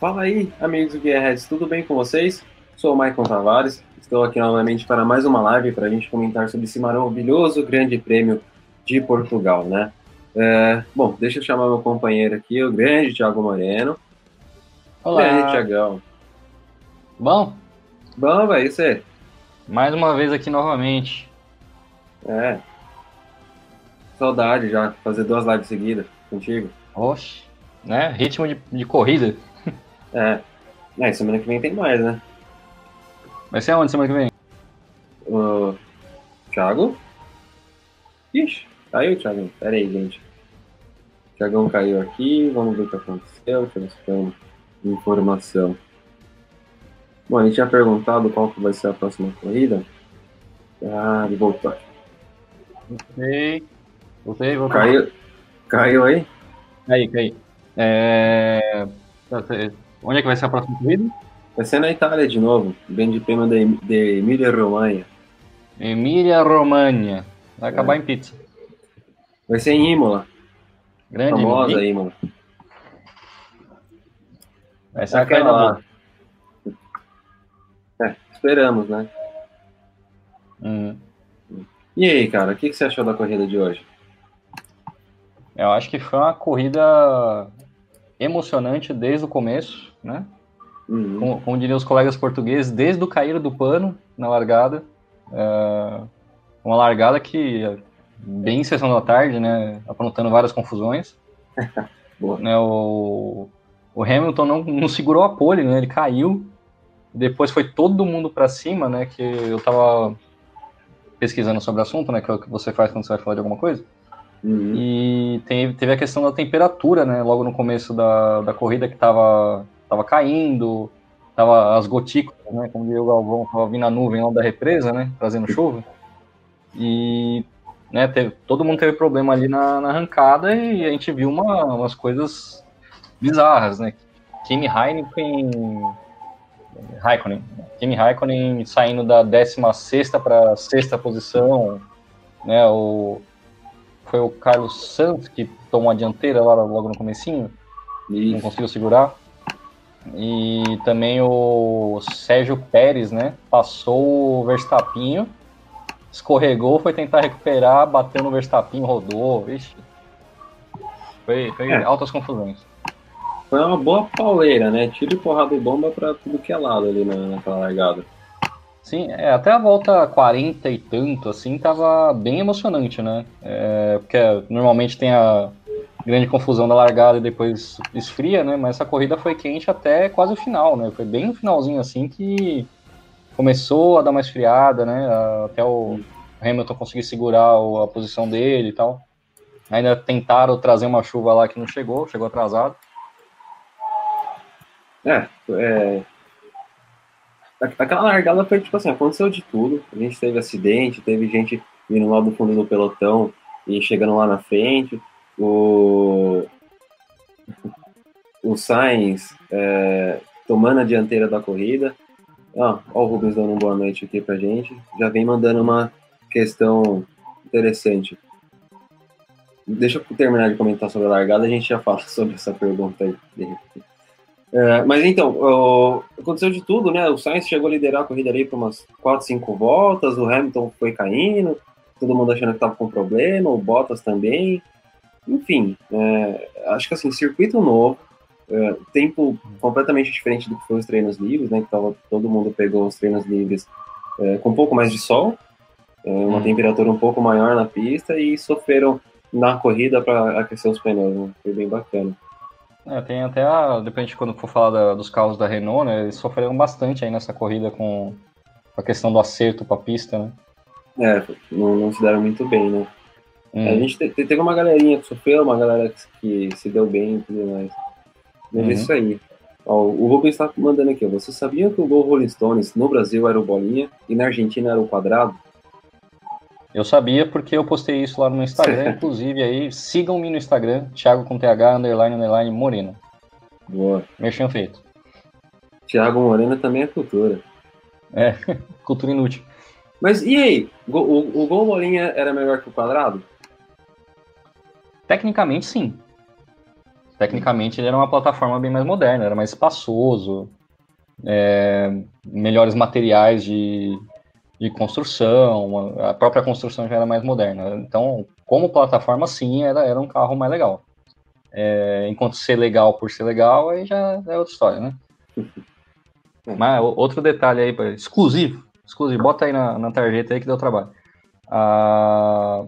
Fala aí, amigos do Gearheads, tudo bem com vocês? Sou o Maicon Tavares, estou aqui novamente para mais uma live para a gente comentar sobre esse maravilhoso grande prêmio de Portugal, né? É, bom, deixa eu chamar meu companheiro aqui, o grande Thiago Moreno. Olá. E aí, Thiagão? Bom, Bom, velho, você? mais uma vez aqui novamente. É. Saudade já, fazer duas lives seguidas contigo. Oxe, né? Ritmo de, de corrida. É. É, semana que vem tem mais, né? Vai ser aonde semana que vem? O Thiago? Ixi, caiu, Thiago. Pera aí, gente. O Thiagão caiu aqui, vamos ver o que aconteceu. Deixa eu ver se tem informação. Bom, a gente tinha perguntado qual que vai ser a próxima corrida. Ah, ele voltou. Voltei. Voltei, voltei. Caiu, caiu aí? Aí, caiu. É... Onde é que vai ser a próxima corrida? Vai ser na Itália de novo. Grande prêmio de, de Emília Romanha. Emília Romagna. Vai acabar em pizza. Vai ser em Imola. Grande famosa. Imola. Vai ser a Aquela lá. É, esperamos, né? Hum. E aí, cara, o que, que você achou da corrida de hoje? Eu acho que foi uma corrida emocionante desde o começo, né? Uhum. como, como diriam os colegas portugueses, desde o cair do pano na largada. É, uma largada que, bem em sessão da tarde, né, aprontando várias confusões. Né, o, o Hamilton não, não segurou a pole, né, ele caiu. Depois foi todo mundo para cima, né, que eu tava pesquisando sobre o assunto, né, que é o que você faz quando você vai falar de alguma coisa. Uhum. E teve, teve a questão da temperatura, né? Logo no começo da, da corrida que tava, tava caindo, tava as gotículas, né? Como diria o Galvão, tava vindo a nuvem lá da represa, né? Trazendo chuva. E né, teve, todo mundo teve problema ali na, na arrancada e a gente viu uma, umas coisas bizarras, né? Kimi Heineken. Raikkonen. Kimi Raikkonen saindo da 16 para sexta posição, né? O, foi o Carlos Santos que tomou a dianteira lá logo no comecinho, não Isso. conseguiu segurar. E também o Sérgio Pérez, né? Passou o Verstappinho, escorregou, foi tentar recuperar, bateu no Verstappinho, rodou. Vixe. Foi, foi É. altas confusões. Foi uma boa pauleira, né? Tiro e porrada e bomba pra tudo que é lado ali na, naquela largada. Sim, é, até a volta 40 e tanto, assim, tava bem emocionante, né? É, porque normalmente tem a grande confusão da largada e depois esfria, né? Mas essa corrida foi quente até quase o final, né? Foi bem no finalzinho, assim, que começou a dar uma esfriada, né? Até o Hamilton conseguir segurar a posição dele e tal. Ainda tentaram trazer uma chuva lá que não chegou, chegou atrasado. É, é. Aquela largada foi tipo assim, aconteceu de tudo. A gente teve acidente, teve gente vindo lá do fundo do pelotão e chegando lá na frente. O, o Sainz é, tomando a dianteira da corrida. Ah, ó o Rubens dando uma boa noite aqui pra gente. Já vem mandando uma questão interessante. Deixa eu terminar de comentar sobre a largada, a gente já fala sobre essa pergunta aí. É, mas então, o- aconteceu de tudo, né? O Sainz chegou a liderar a corrida ali por umas 4, 5 voltas, o Hamilton foi caindo, todo mundo achando que estava com problema, o Bottas também. Enfim, é, acho que assim, circuito novo, é, tempo completamente diferente do que foi os treinos livres, né? Que tava, todo mundo pegou os treinos livres é, com um pouco mais de sol, é, uma Hum. temperatura um pouco maior na pista e sofreram na corrida para aquecer os pneus, né? Foi bem bacana. É, tem até a. Depois, quando for falar da- dos carros da Renault, né? Eles sofreram bastante aí nessa corrida com a questão do acerto para a pista, né? É, não, não se deram muito bem, né? Hum. A gente te- te- teve uma galerinha que sofreu, uma galera que, que se deu bem e tudo mais. Mas Uhum. é isso aí. Ó, o Rubens está mandando aqui. Você sabia que o Gol Rolling Stones no Brasil era o bolinha e na Argentina era o quadrado? Eu sabia porque eu postei isso lá no Instagram, inclusive aí, sigam-me no Instagram, Thiago com TH, underline, underline, Moreno. Boa. Merchan feito. Thiago Moreno também é cultura. É, cultura inútil. Mas e aí? Go- O, o Gol Bolinha era melhor que o quadrado? Tecnicamente, sim. Tecnicamente ele era uma plataforma bem mais moderna, era mais espaçoso, é, melhores materiais de, de construção, a própria construção já era mais moderna. Então, como plataforma, sim, era, era um carro mais legal. É, enquanto ser legal por ser legal, aí já é outra história, né? Mas outro detalhe aí, exclusivo, exclusivo, bota aí na, na tarjeta aí que deu trabalho. Ah,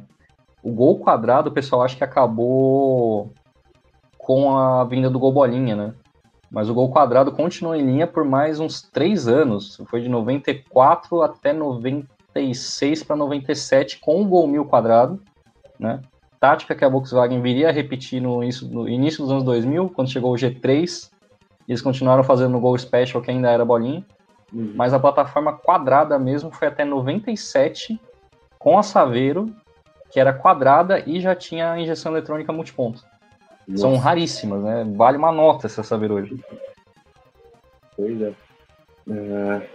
o gol quadrado, o pessoal acha que acabou com a vinda do gol bolinha, né? Mas o gol quadrado continuou em linha por mais uns três anos. Foi de 94 até 96 para 97 com o gol mil quadrado, né? Tática que a Volkswagen viria a repetir no início, no início dos anos 2000, quando chegou o G3. Eles continuaram fazendo o gol special, que ainda era bolinha. Uhum. Mas a plataforma quadrada mesmo foi até 97 com a Saveiro, que era quadrada e já tinha injeção eletrônica multiponto. Nossa. São raríssimas, né? Vale uma nota essa saber hoje. Pois é. é...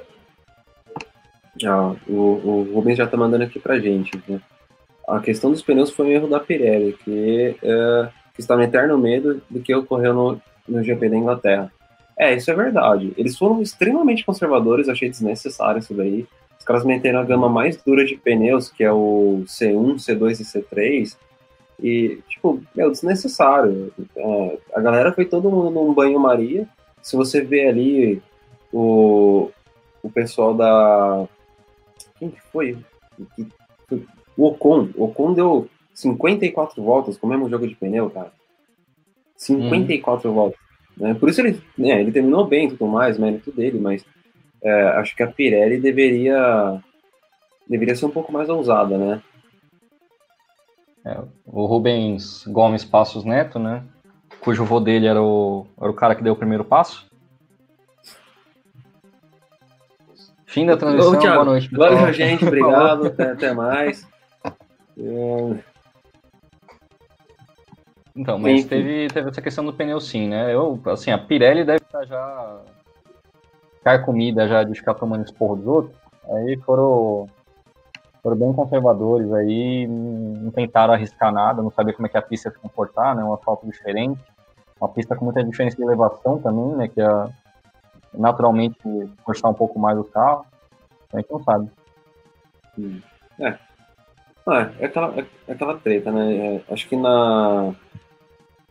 Ah, o, o Rubens já está mandando aqui pra gente. Né? A questão dos pneus foi um erro da Pirelli, que, é, que está no eterno medo do que ocorreu no, no GP da Inglaterra. É, isso é verdade. Eles foram extremamente conservadores, achei desnecessário isso daí. Caras meteram a gama mais dura de pneus, que é o C1, C2 e C3, e, tipo, meu, desnecessário. É, a galera foi todo mundo num banho-maria. Se você vê ali o, o pessoal da. Quem que foi? O Ocon. O Ocon deu 54 voltas com o mesmo jogo de pneu, cara. 54 hum. voltas. Né? Por isso ele, né, ele terminou bem e tudo mais, mérito dele, mas é, acho que a Pirelli deveria deveria ser um pouco mais ousada, né? É, o Rubens Gomes Passos Neto, né? Cujo vô dele era o, era o cara que deu o primeiro passo. Fim da transmissão, Ô, boa noite. Pessoal. Valeu, gente, obrigado, até, até mais. É... Então, mas teve, teve essa questão do pneu sim, né? Eu, assim, a Pirelli deve estar já ficar comida já de ficar tomando esporro dos outros. Aí foram foram bem conservadores aí, não tentaram arriscar nada, não sabia como é que a pista ia se comportar, né? Um asfalto diferente, uma pista com muita diferença de elevação também, né? Que é naturalmente forçar um pouco mais o carro. A gente não sabe. É. Ah, é, aquela, é, é aquela treta, né? É, acho que na.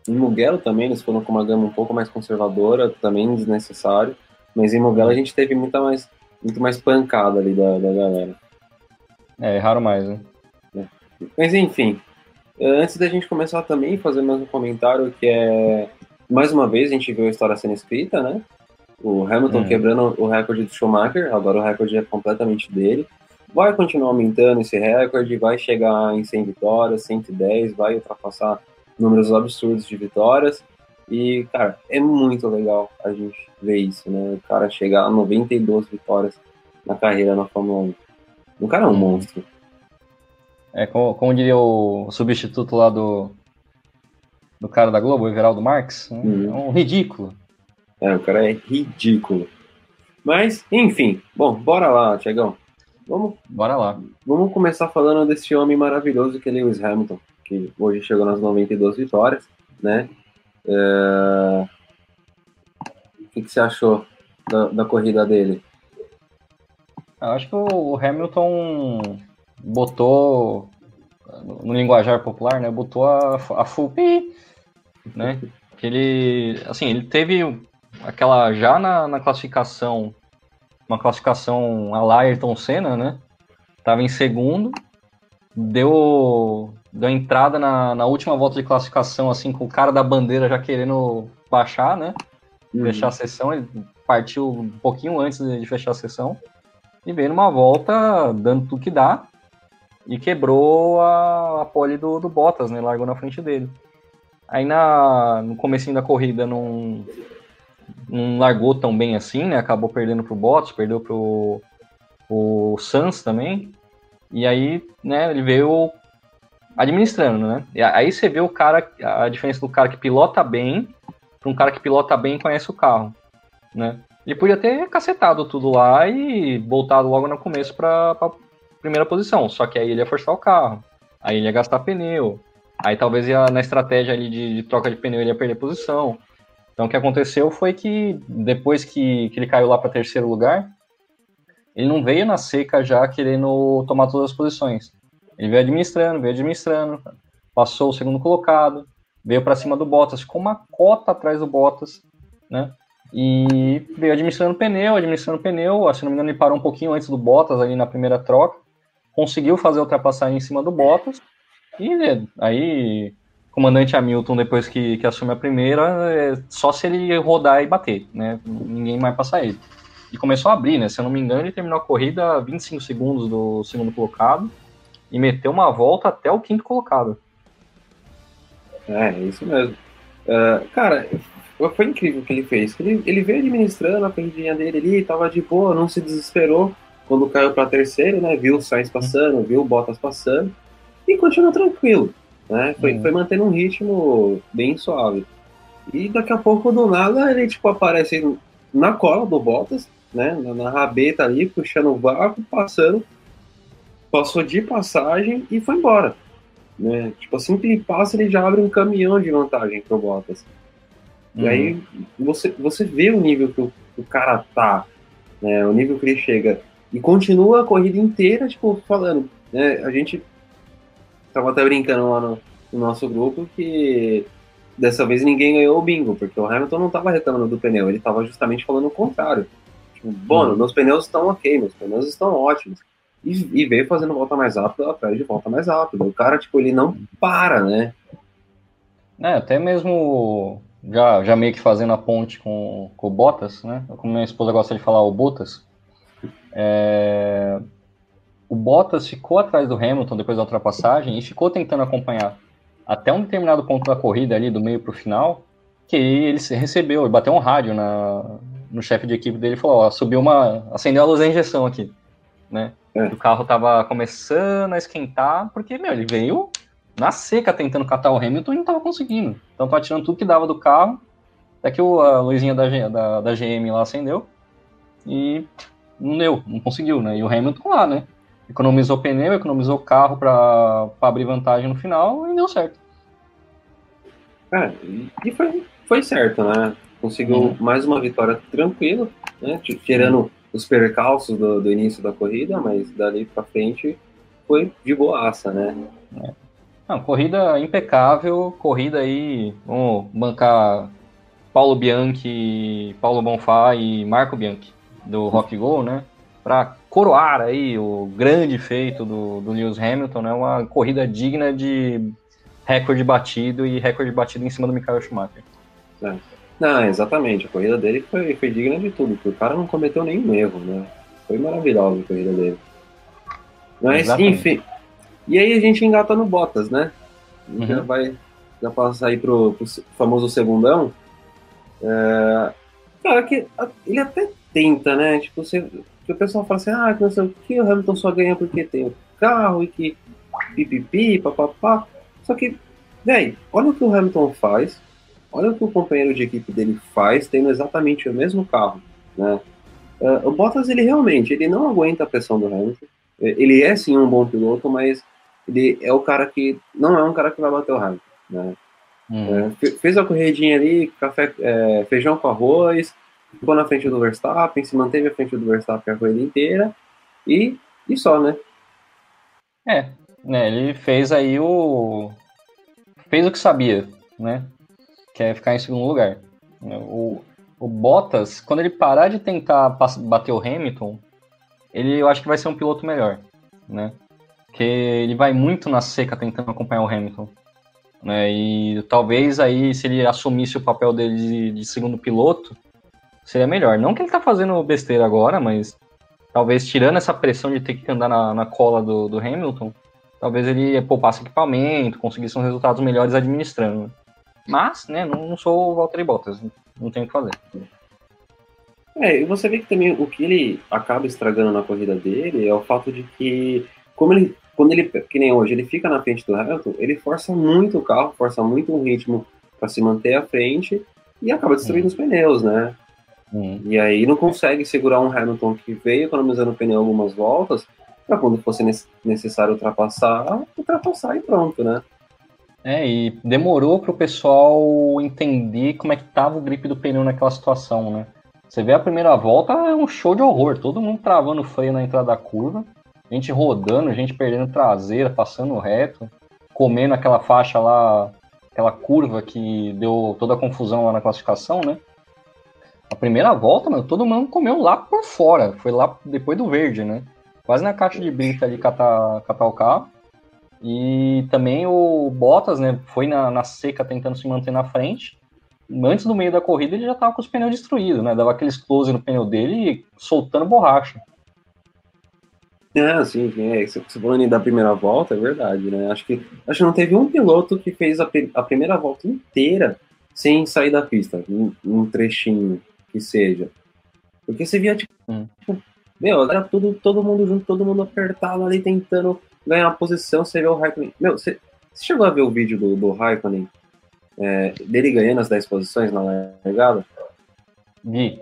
Em Mugello também eles foram com uma gama um pouco mais conservadora, também desnecessário. Mas em Mugello a gente teve muita mais, muito mais pancada ali da, da galera. É, raro mais, né? É. Mas enfim, antes da gente começar também, fazer mais um comentário que é. Mais uma vez a gente viu a história sendo escrita, né? O Hamilton hum. quebrando o recorde do Schumacher, agora o recorde é completamente dele. Vai continuar aumentando esse recorde, vai chegar em 100 vitórias, 110, vai ultrapassar números absurdos de vitórias. E, cara, é muito legal a gente ver isso, né? O cara chegar a 92 vitórias na carreira na Fórmula 1. O cara é um monstro. É, como, como diria o substituto lá do, do cara da Globo, o Everaldo Marques, né? uhum. é um ridículo. É, o cara é ridículo. Mas, enfim, bom, bora lá, Tiagão. Vamos, bora lá. Vamos começar falando desse homem maravilhoso que é Lewis Hamilton, que hoje chegou nas 92 vitórias, né? É... O que, que você achou da, da corrida dele? Eu acho que o Hamilton botou, no linguajar popular, né, botou a, a full né, que ele, assim, ele teve aquela, já na, na classificação, uma classificação a lá Ayrton Senna, né, tava em segundo, deu, deu entrada na, na última volta de classificação, assim, com o cara da bandeira já querendo baixar, né, uhum. fechar a sessão, ele partiu um pouquinho antes de fechar a sessão, e veio numa volta dando tudo que dá e quebrou a, a pole do, do Bottas, né? Largou na frente dele. Aí na, no comecinho da corrida não, não largou tão bem assim, né? Acabou perdendo pro Bottas, perdeu pro o Sans também. E aí, né, ele veio administrando, né? E aí você vê o cara, a diferença do cara que pilota bem para um cara que pilota bem e conhece o carro, né? Ele podia ter cacetado tudo lá e voltado logo no começo para primeira posição. Só que aí ele ia forçar o carro, aí ele ia gastar pneu, Aí talvez ia, na estratégia ali de, de, troca de pneu ele ia perder posição. Então o que aconteceu foi que depois que, que ele caiu lá para terceiro lugar, ele não veio na seca já querendo tomar todas as posições. Ele veio administrando, veio administrando, passou o segundo colocado, veio para cima do Bottas, ficou uma cota atrás do Bottas, né? E veio administrando pneu, administrando pneu, se não me engano ele parou um pouquinho antes do Bottas ali na primeira troca, conseguiu fazer a ultrapassagem em cima do Bottas, e né, aí comandante Hamilton, depois que, que assume a primeira, é só se ele rodar e bater, né? Ninguém mais passar ele. E começou a abrir, né? Se eu não me engano, ele terminou a corrida a 25 segundos do segundo colocado e meteu uma volta até o quinto colocado. É, isso mesmo. Uh, cara, foi incrível o que ele fez. Ele, ele veio administrando a corridinha dele ali, tava de boa, não se desesperou quando caiu para terceiro, né? Viu o Sainz passando, viu o Bottas passando e continuou tranquilo, né? Foi, uhum. foi mantendo um ritmo bem suave. E daqui a pouco, do nada, ele tipo aparece na cola do Bottas, né? Na, na rabeta ali, puxando o vácuo, passando, passou de passagem e foi embora. Né? Tipo, assim que ele passa, ele já abre um caminhão de vantagem pro Bottas. Uhum. E aí você, você vê o nível que o, o cara tá, né? O nível que ele chega. E continua a corrida inteira, tipo, falando. Né? A gente tava até brincando lá no, no nosso grupo que dessa vez ninguém ganhou o bingo, porque o Hamilton não tava reclamando do pneu, ele tava justamente falando o contrário. Tipo, Bono, uhum. meus pneus estão ok, meus pneus estão ótimos e, e veio fazendo volta mais rápida atrás de volta mais rápida. O cara, tipo, ele não para, né? É, até mesmo já, já meio que fazendo a ponte com, com o Bottas, né? Como minha esposa gosta de falar, o Bottas. É... O Bottas ficou atrás do Hamilton depois da ultrapassagem e ficou tentando acompanhar até um determinado ponto da corrida ali, do meio para o final, que ele recebeu, ele bateu um rádio na, no chefe de equipe dele e falou, ó, subiu uma, acendeu a luz da injeção aqui, né? É. O carro tava começando a esquentar, porque, meu, ele veio na seca tentando catar o Hamilton e não tava conseguindo. Então tá tirando tudo que dava do carro, até que a luzinha da, da, da GM lá acendeu e não deu, não conseguiu, né? E o Hamilton lá, né? Economizou pneu, economizou carro para abrir vantagem no final e deu certo. É, e foi, foi certo, né? Conseguiu uhum. mais uma vitória tranquila, né? Tirando os percalços do, do início da corrida, mas dali para frente foi de boaça, né? É. Não, corrida impecável, corrida aí, vamos bancar Paulo Bianchi, Paulo Bonfá e Marco Bianchi do Rock Go, né? Para coroar aí o grande feito do, do Lewis Hamilton, né? Uma corrida digna de recorde batido e recorde batido em cima do Michael Schumacher. É. Não, exatamente. A corrida dele foi, foi digna de tudo, porque o cara não cometeu nenhum erro, né? Foi maravilhosa a corrida dele. Mas, exatamente. enfim. E aí a gente engata no Bottas, né? Uhum. Já vai já passa aí pro, pro famoso segundão. É, cara, que ele até tenta, né? Tipo, você, o pessoal fala assim, ah, que não sei o que, o Hamilton só ganha porque tem o carro e que pipipi, papapá. Só que, velho, olha o que o Hamilton faz olha o que o companheiro de equipe dele faz tendo exatamente o mesmo carro, né? Uh, o Bottas, ele realmente, ele não aguenta a pressão do Hamilton. Ele é sim um bom piloto, mas ele é o cara que não é um cara que vai bater o Hamilton, né? Hum. É, fez a corridinha ali, café, é, feijão com arroz, ficou na frente do Verstappen, se manteve à frente do Verstappen a corrida inteira e, e só, né? É, né, ele fez aí o fez o que sabia, né? Que é ficar em segundo lugar. O, o Bottas, quando ele parar de tentar bater o Hamilton, ele eu acho que vai ser um piloto melhor, né? Porque ele vai muito na seca tentando acompanhar o Hamilton. Né? E talvez aí, se ele assumisse o papel dele de, de segundo piloto, seria melhor. Não que ele tá fazendo besteira agora, mas talvez tirando essa pressão de ter que andar na, na cola do, do Hamilton, talvez ele poupasse equipamento, conseguisse uns resultados melhores administrando. Mas, né, não, não sou o Valtteri Bottas, não tenho o que fazer. É, e você vê que também o que ele acaba estragando na corrida dele é o fato de que, como ele, quando ele, que nem hoje, ele fica na frente do Hamilton, ele força muito o carro, força muito o ritmo para se manter à frente e acaba destruindo hum. os pneus, né? Hum. E aí não consegue segurar um Hamilton que veio economizando pneu algumas voltas para quando fosse necessário ultrapassar, ultrapassar e pronto, né? É, e demorou para o pessoal entender como é que tava o grip do pneu naquela situação, né? Você vê a primeira volta, é um show de horror. Todo mundo travando o freio na entrada da curva, gente rodando, gente perdendo traseira, passando reto, comendo aquela faixa lá, aquela curva que deu toda a confusão lá na classificação, né? A primeira volta, mano, todo mundo comeu lá por fora. Foi lá depois do verde, né? Quase na caixa de brita ali catar, catar o carro. E também o Bottas, né? Foi na, na seca tentando se manter na frente. Antes do meio da corrida, ele já tava com os pneus destruídos, né? Dava aqueles close no pneu dele e soltando borracha. É, sim, é, você falando da primeira volta, é verdade, né? Acho que, acho que não teve um piloto que fez a, a primeira volta inteira sem sair da pista, um, um trechinho que seja. Porque você via, tipo, hum. meu, era tudo, todo mundo junto, todo mundo apertado ali tentando ganhar a posição, você vê o Raikkonen. Meu, você, você chegou a ver o vídeo do, do Raikkonen, é, dele ganhando as 10 posições na largada? Vi.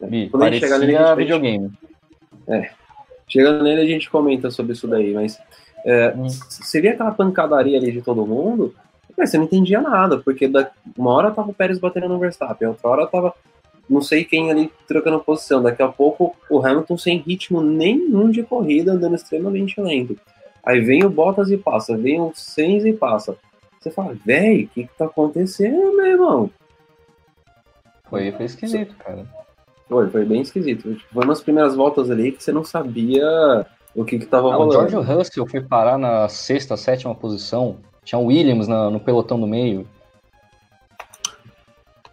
Vi, Quando parecia chegar nele, a gente, videogame. É, chegando nele a gente comenta sobre isso daí, mas é, hum. você via aquela pancadaria ali de todo mundo, você não entendia nada, porque da, uma hora tava o Pérez batendo no Verstappen, outra hora tava não sei quem ali trocando posição. Daqui a pouco o Hamilton sem ritmo nenhum de corrida, andando extremamente lento. Aí vem o Bottas e passa, vem o Sainz e passa. Você fala, véi, o que que tá acontecendo, meu irmão? Foi, foi esquisito, cara. Foi, foi bem esquisito. Foi nas primeiras voltas ali que você não sabia o que que tava ah, rolando. O George Russell foi parar na sexta, sétima posição. Tinha o Williams na, no pelotão do meio.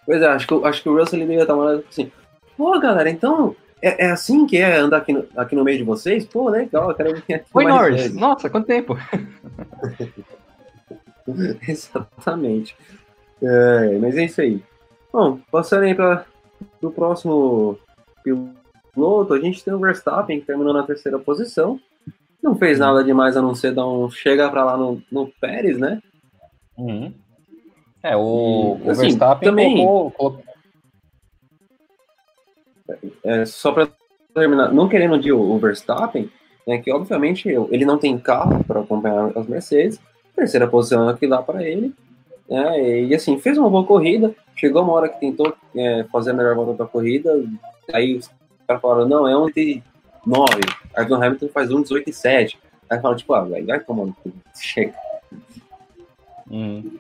Pois é, acho que, acho que o Russell ele devia estar falando assim, pô, galera, então é, é, assim que é andar aqui no, aqui no meio de vocês? Pô, legal, eu quero vir aqui Oi, Norris! Nossa, quanto tempo! Exatamente. É, mas é isso aí. Bom, passando aí para o próximo piloto, a gente tem o Verstappen, que terminou na terceira posição. Não fez nada demais a não ser dar um chega para lá no, no Pérez, né? Uhum. É, o, e, o assim, Verstappen também, colocou, É, só para terminar, não querendo de o Verstappen, né, que obviamente ele não tem carro para acompanhar as Mercedes, terceira posição é que dá para ele, né, e assim, fez uma boa corrida, chegou uma hora que tentou é, fazer a melhor volta da corrida, aí os caras falaram, não, é um de 9, aí o Hamilton faz um 18 e 7, aí fala, tipo, ah, vai tomando, chega. Hum.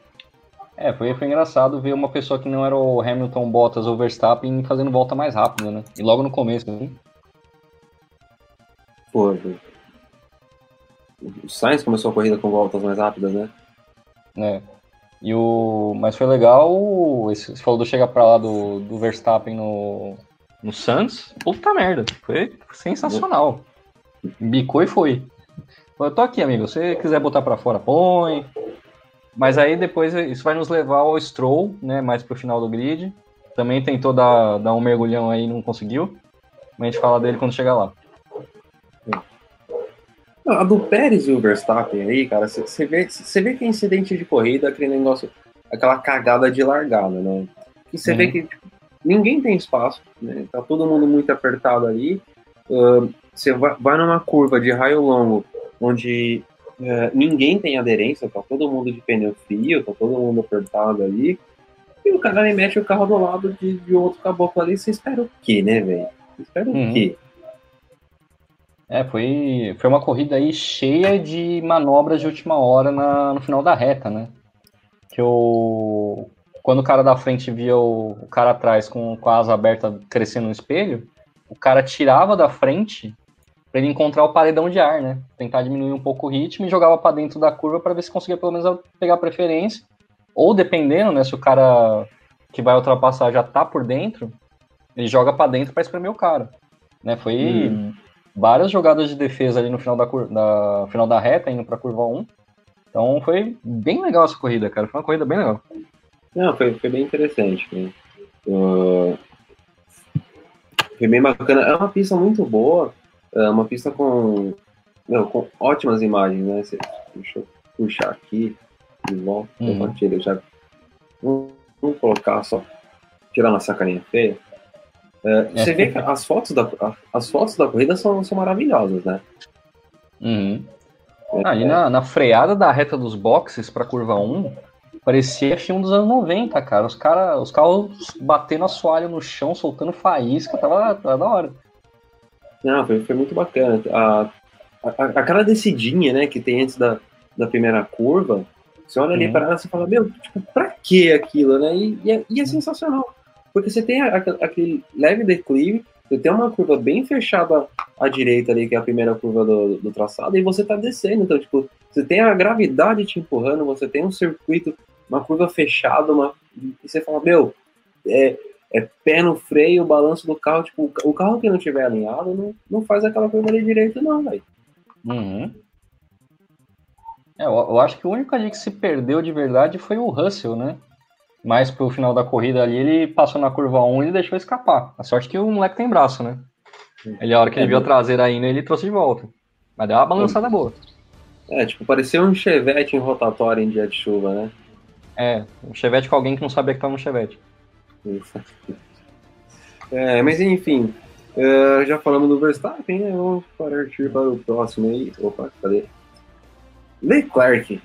É, foi, foi engraçado ver uma pessoa que não era o Hamilton, Bottas ou Verstappen fazendo volta mais rápida, né? E logo no começo, né? Foi. O Sainz começou a corrida com voltas mais rápidas, né? É. E o... Mas foi legal, esse, você falou do chegar pra lá do, do Verstappen no, no Santos. Puta merda, foi sensacional. Bicou e foi. Eu tô aqui, amigo. Se você quiser botar pra fora, põe. Mas aí depois isso vai nos levar ao Stroll, né? Mais pro final do grid. Também tentou dar, dar um mergulhão aí não conseguiu. Mas a gente fala dele quando chegar lá. A do Pérez e o Verstappen aí, cara, você vê, vê que é incidente de corrida, aquele negócio, aquela cagada de largada, né? E você uhum. vê que tipo, ninguém tem espaço, né? Tá todo mundo muito apertado ali. Você uh, vai, vai numa curva de raio longo, onde é, ninguém tem aderência, tá todo mundo de pneu frio, tá todo mundo apertado ali. E o cara me mete o carro do lado de, de outro caboclo ali, você espera o quê, né, velho? Espera uhum. o quê? É, foi, foi uma corrida aí cheia de manobras de última hora na, no final da reta, né? Que o, quando o cara da frente via o, o cara atrás com, com a asa aberta crescendo no espelho, o cara tirava da frente para ele encontrar o paredão de ar, né? Tentar diminuir um pouco o ritmo e jogava para dentro da curva para ver se conseguia pelo menos pegar preferência. Ou dependendo, né, se o cara que vai ultrapassar já tá por dentro, ele joga para dentro para espremer o cara. Né? Foi hum. várias jogadas de defesa ali no final da, da final da reta, indo para curva 1. Então foi bem legal essa corrida, cara. Foi uma corrida bem legal. Não, foi, foi bem interessante. Né? Uh, foi bem bacana. É uma pista muito boa. É uma pista com, não, com ótimas imagens, né? Deixa eu puxar aqui de volta, uhum. compartilha já. Vamos, colocar só, tirar uma sacaninha feia. É, você vê que as fotos da, as fotos da corrida são, são maravilhosas, né? Uhum. Ah, ali na, na freada da reta dos boxes pra curva 1, parecia filme dos anos 90, cara. Os, cara, os carros batendo assoalho no chão, soltando faísca, tava, tava da hora. Não, foi, foi muito bacana. A, a, aquela descidinha, né, que tem antes da, da primeira curva, você olha ali uhum. para ela e fala, meu, tipo, pra que aquilo, né? E, e, é, e é sensacional. Porque você tem a, aquele leve declive, você tem uma curva bem fechada à direita ali, que é a primeira curva do, do traçado, e você tá descendo. Então, tipo, você tem a gravidade te empurrando, você tem um circuito, uma curva fechada, uma, e você fala, meu, é, é pé no freio, o balanço do carro, tipo, o carro que não tiver alinhado não, não faz aquela curva ali direito, não, velho. Uhum. É, eu, eu, acho que o único ali que se perdeu de verdade foi o Russell, né? Mas pro final da corrida ali, ele passou na curva 1 e deixou escapar. A sorte que o moleque tem braço, né? Ele, a hora que ele viu a traseira ainda, ele trouxe de volta. Mas deu uma balançada boa. É, tipo, parecia um chevette em rotatória em dia de chuva, né? É, um chevette com alguém que não sabia que tava no chevette. É, mas enfim, uh, já falamos do Verstappen, né? Vamos partir para o próximo aí. Opa, cadê? Leclerc,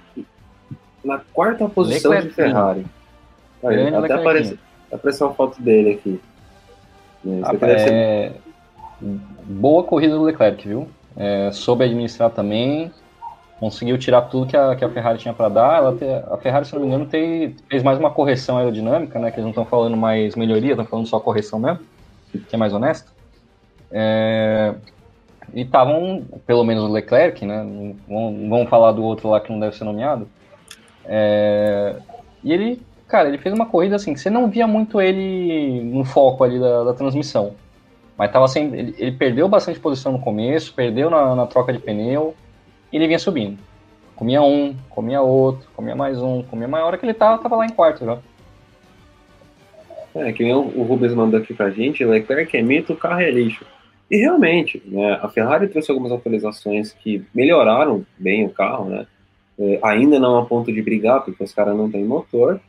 na quarta posição Leclerc. de Ferrari. Aí, até apareceu, apareceu uma foto dele aqui. Ah, é... Boa corrida do Leclerc, viu? É, soube administrar também, conseguiu tirar tudo que a, que a Ferrari tinha para dar. Ela te, a Ferrari, se não me engano, tem, fez mais uma correção aerodinâmica, né? Que eles não estão falando mais melhoria, estão falando só correção mesmo, que é mais honesto. É, e estavam, pelo menos o Leclerc, né? Vamos, vamos falar do outro lá que não deve ser nomeado. É, e ele, cara, ele fez uma corrida assim, que você não via muito ele no foco ali da, da transmissão. Mas tava sem, ele, ele, perdeu bastante posição no começo, perdeu na, na troca de pneu, ele vinha subindo. Comia um, comia outro, comia mais um, comia mais. A hora que ele tava, tava lá em quarto já. É, que o, o Rubens mandou aqui pra gente, Leclerc é mito, carro é lixo. E realmente, né, a Ferrari trouxe algumas atualizações que melhoraram bem o carro, né? É, ainda não a ponto de brigar, porque os caras não têm motor,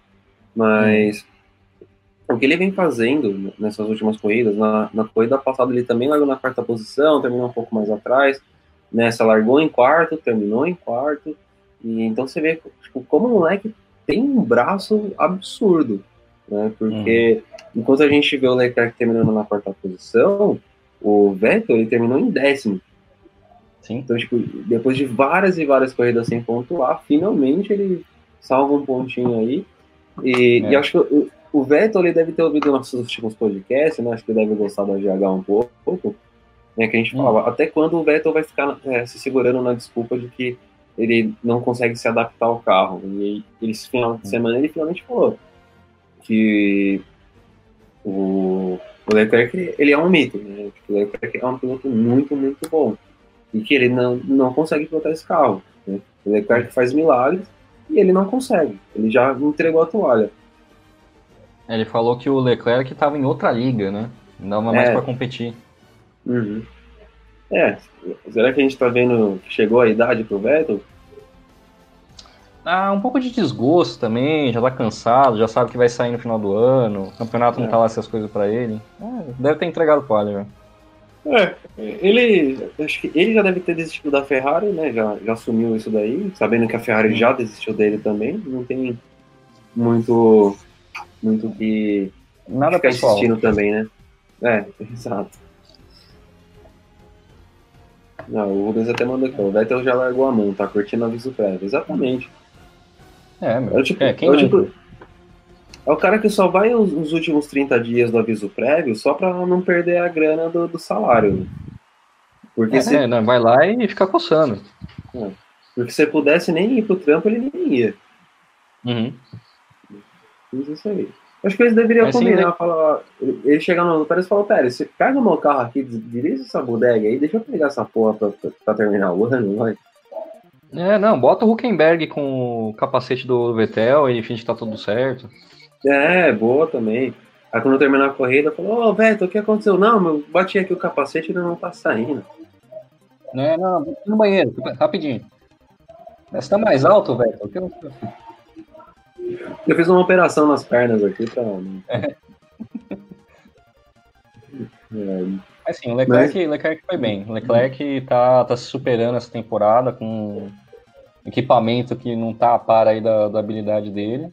mas hum. o que ele vem fazendo nessas últimas corridas, na, na corrida passada ele também largou na quarta posição, terminou um pouco mais atrás, nessa largou em quarto, terminou em quarto, e então você vê tipo, como o moleque tem um braço absurdo, né? Porque hum. enquanto a gente vê o Leclerc terminando na quarta posição, o Vettel, ele terminou em décimo. Sim. Então, tipo, depois de várias e várias corridas sem pontuar, finalmente ele salva um pontinho aí. E, é. e acho que o, o Vettel, ele deve ter ouvido nossos últimos podcasts, né? Acho que ele deve gostar da GH um pouco né? Que a gente hum. falava, até quando o Vettel vai ficar é, se segurando na desculpa de que ele não consegue se adaptar ao carro. E esse final de semana ele finalmente falou que o o Leclerc, ele é um mito, né? O Leclerc é um piloto muito, muito bom. E que ele não, não consegue pilotar esse carro. Né? O Leclerc faz milagres e ele não consegue. Ele já entregou a toalha. Ele falou que o Leclerc estava em outra liga, né? Não dava mais é. para competir. Uhum. É, será que a gente está vendo que chegou a idade pro Vettel? Ah, um pouco de desgosto também, já tá cansado, já sabe que vai sair no final do ano, o campeonato é. não tá lá essas coisas para ele. É, deve ter entregado o palha já. É, ele. Acho que ele já deve ter desistido da Ferrari, né? Já, já assumiu isso daí, sabendo que a Ferrari já desistiu dele também. Não tem muito. Muito que. Nada ficar pessoal. insistindo também, né? É, exato. Não, o Rubens até mandou aqui, o Vettel já largou a mão, tá curtindo aviso prévio. Exatamente. É, meu. É, tipo, é, quem é, tipo, é o cara que só vai os, os, últimos 30 dias do aviso prévio só para não perder a grana do, do salário. Porque é, se... não, vai lá e fica coçando. É, porque se pudesse nem ir pro trampo, ele nem ia. Uhum. Isso aí. Acho que eles deveriam Mas combinar, sim, né? falar, ele chegar no Pérez e falar, Pérez, você pega o meu carro aqui, dirige essa bodega aí, deixa eu pegar essa porra pra, pra, pra terminar o ano, vai. É, não, bota o Huckenberg com o capacete do Vettel e finge que tá tudo certo. É, boa também. Aí quando terminar a corrida, falou, ô oh, Vettel, o que aconteceu? Não, eu bati aqui o capacete e ele não tá saindo. É, não, no banheiro, rapidinho. Você tá mais alto, Vettel? Eu... eu fiz uma operação nas pernas aqui pra. É. Assim, o Leclerc, Mas... Leclerc foi bem. O Leclerc tá, tá se superando essa temporada com equipamento que não tá a par aí da, da habilidade dele,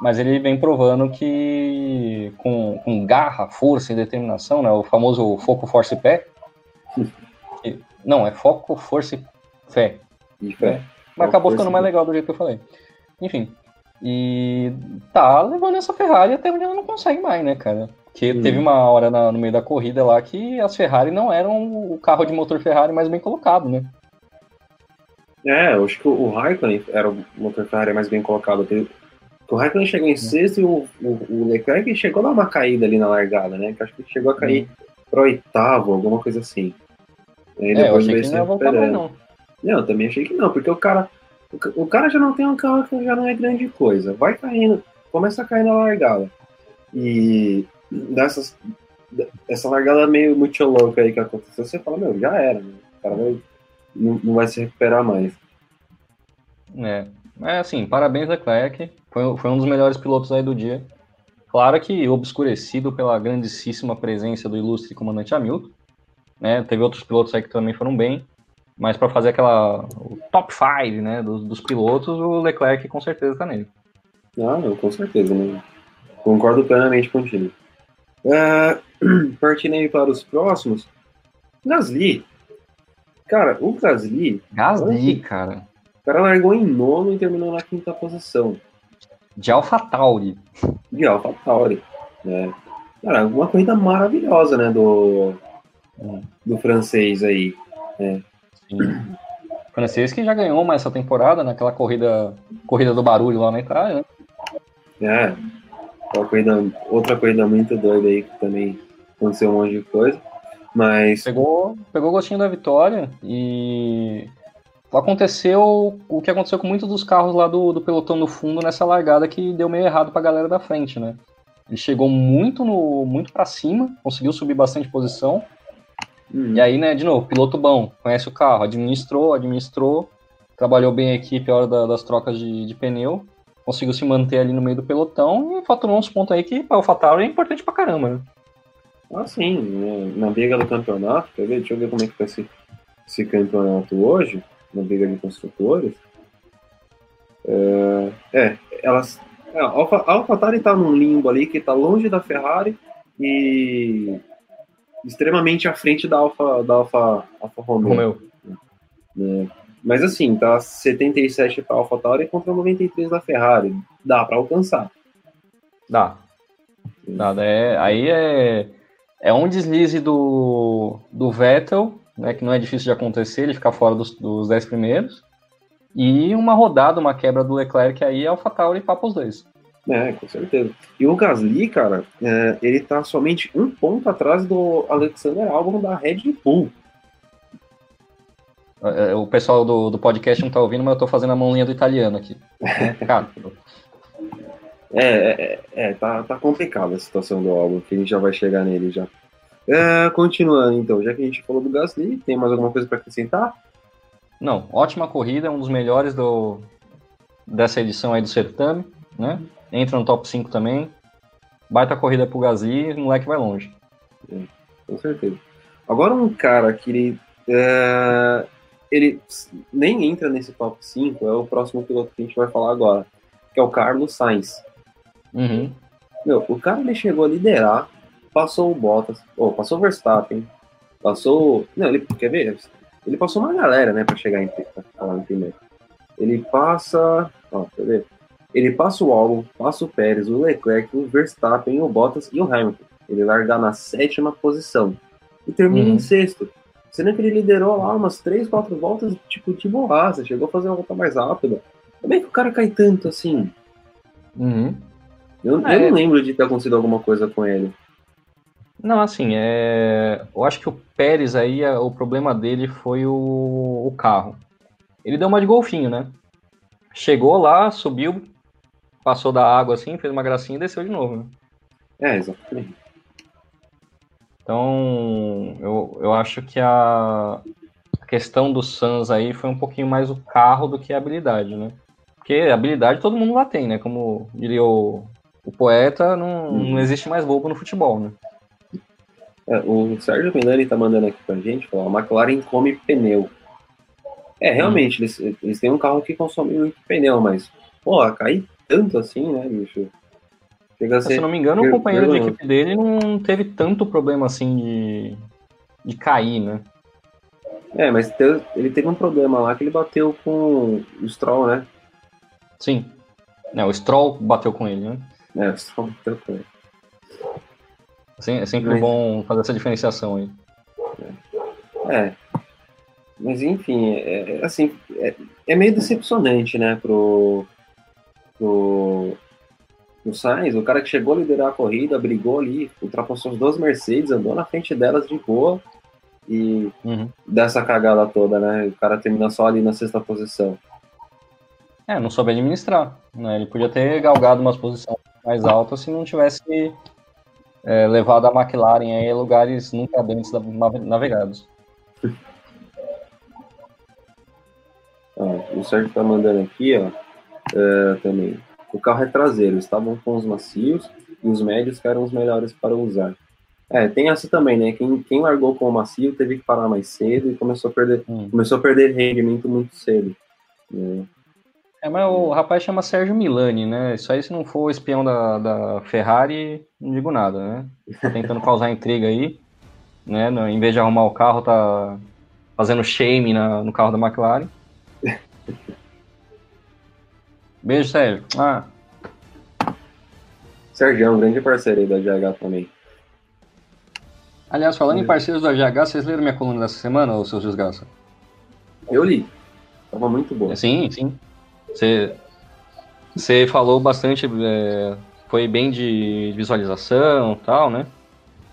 mas ele vem provando que com, com garra, força e determinação, né, o famoso foco, força e pé, que, não, é foco, força e fé. E fé. Mas acabou ficando mais legal do jeito que eu falei. Enfim, e tá levando essa Ferrari até onde ela não consegue mais, né, cara? Que hum. teve uma hora na, no meio da corrida lá que as Ferrari não eram o carro de motor Ferrari mais bem colocado, né? É, eu acho que o Raikkonen era o motor Ferrari mais bem colocado. O Raikkonen chegou em sexto e o, o, o Leclerc chegou a dar uma caída ali na largada, né? Que acho que chegou a cair hum. para oitavo, alguma coisa assim. Aí é, eu achei que não ia voltar mais, não. Não, eu também achei que não, porque o cara, o, cara já não tem um carro que já não é grande coisa. Vai caindo, começa a cair na largada. E dessas, essa largada meio muito louca aí que aconteceu, você fala, meu, já era, né? o cara não, não vai se recuperar mais. É, é assim, parabéns Leclerc, foi, foi um dos melhores pilotos aí do dia. Claro que obscurecido pela grandíssima presença do ilustre comandante Hamilton, né? Teve outros pilotos aí que também foram bem, mas para fazer aquela top 5, né, dos, dos, pilotos, o Leclerc com certeza está nele. Ah, não, com certeza, né? Concordo plenamente contigo. Uh, partindo aí para os próximos, Gasly. Cara, o Gasly. Gasly, cara. O cara largou em nono e terminou na quinta posição. De AlphaTauri. De AlphaTauri. Né? Cara, uma corrida maravilhosa, né? Do, do francês aí. Né? Francês que já ganhou mais essa temporada naquela corrida, corrida do barulho lá na Itália, né? É, corrida, outra corrida muito doida aí que também aconteceu um monte de coisa. Mas. Pegou, pegou o gostinho da vitória e aconteceu o que aconteceu com muitos dos carros lá do, do pelotão no fundo nessa largada que deu meio errado para a galera da frente, né? Ele chegou muito no muito para cima, conseguiu subir bastante posição, Uhum. E aí, né, de novo, piloto bom, conhece o carro, administrou, administrou, trabalhou bem a equipe na hora da, das trocas de, de, pneu, conseguiu se manter ali no meio do pelotão e faturou uns pontos aí que para o Fatal é importante pra caramba, né? Ah, sim, né, na briga do campeonato, quer ver? Deixa eu ver como é que tá esse, esse campeonato hoje, na briga de construtores. É, é elas. É, a AlphaTauri tá num limbo ali que tá longe da Ferrari e extremamente à frente da Alfa, da Alfa, Alfa Romeo. Romeo. É. Mas assim, tá 77 para Alfa Tauri contra 93 da Ferrari. Dá para alcançar. Dá. Dá, é, aí é, é um deslize do, do Vettel, né, que não é difícil de acontecer, ele ficar fora dos, dos 10 primeiros. E uma rodada, uma quebra do Leclerc aí, Alfa Tauri e papo os dois. É, com certeza. E o Gasly, cara, é, ele tá somente um ponto atrás do Alexander Albon da Red Bull. É, é, o pessoal do, do podcast não tá ouvindo, mas eu tô fazendo a mãozinha do italiano aqui. Cara. É, é, é, tá, tá complicada a situação do Albon, que a gente já vai chegar nele já. É, continuando, então, já que a gente falou do Gasly, tem mais alguma coisa para acrescentar? Não, ótima corrida, um dos melhores do, dessa edição aí do certame, né? Entra no top 5 também. Baita corrida pro Gasly, o moleque vai longe. É, com certeza. Agora um cara que ele, é, ele nem entra nesse top 5 é o próximo piloto que a gente vai falar agora, que é o Carlos Sainz. Uhum. Meu, o cara ele chegou a liderar, passou o Bottas, oh, passou o Verstappen, passou. Não, ele quer ver? Ele passou uma galera, né, para chegar em, em primeiro. Ele passa. Ó, quer ver? Ele passa o Albon, passa o Pérez, o Leclerc, o Verstappen, o Bottas e o Hamilton. Ele larga na sétima posição e termina uhum. em sexto. Sendo que ele liderou lá umas três, quatro voltas, tipo, de borracha, chegou a fazer uma volta mais rápida. Como é que o cara cai tanto assim? Uhum. Eu, ah, eu é... não lembro de ter acontecido alguma coisa com ele. Não, assim, é... eu acho que o Pérez aí, o problema dele foi o, o carro. Ele deu uma de golfinho, né? Chegou lá, subiu, passou da água assim, fez uma gracinha e desceu de novo. Né? É, exatamente. Então, eu, eu acho que a, a questão do Sans aí foi um pouquinho mais o carro do que a habilidade, né? Porque habilidade todo mundo lá tem, né? Como diria o, o poeta, não, hum. não existe mais bobo no futebol, né? É, o Sérgio Milani tá mandando aqui pra gente, falou, a McLaren come pneu. É, realmente, eles, eles têm um carro que consome muito pneu, mas, pô, cair tanto assim, né, bicho? Chega. Se não me engano, o companheiro de equipe dele não teve tanto problema assim de, de cair, né? É, mas ele teve um problema lá que ele bateu com o Stroll, né? Sim. Não, o Stroll bateu com ele, né? É, o Stroll bateu com ele. É sempre mas... bom fazer essa diferenciação aí. É. Mas enfim, é, é, assim, é, é, meio decepcionante, né, pro, pro, pro Sainz, o cara que chegou a liderar a corrida, brigou ali, ultrapassou as duas Mercedes, andou na frente delas de boa e uhum. dessa cagada toda, né? O cara termina só ali na sexta posição. É, não soube administrar, né? Ele podia ter galgado umas posições mais altas se não tivesse é, levado a McLaren aí a lugares nunca antes navegados. o Sérgio tá mandando aqui, ó, é, também. O carro é traseiro, estavam com os macios e os médios que eram os melhores para usar. É, tem essa também, né? Quem, quem largou com o macio teve que parar mais cedo e começou a perder, hum. começou a perder rendimento muito cedo. Né? É, mas o rapaz chama Sérgio Milani, né? Isso aí, se não for o espião da, da Ferrari, não digo nada, né? Tá tentando causar intriga aí, né? Em vez de arrumar o carro, tá fazendo shame na, no carro da McLaren. Beijo, Sérgio. Ah. Sérgio é um grande parceiro aí da GH também. Aliás, falando em parceiros da GH, vocês leram minha coluna dessa semana, ou seus desgraça? Eu li. Tava muito boa. Sim, sim. Você, você falou bastante, é, foi bem de visualização e tal, né?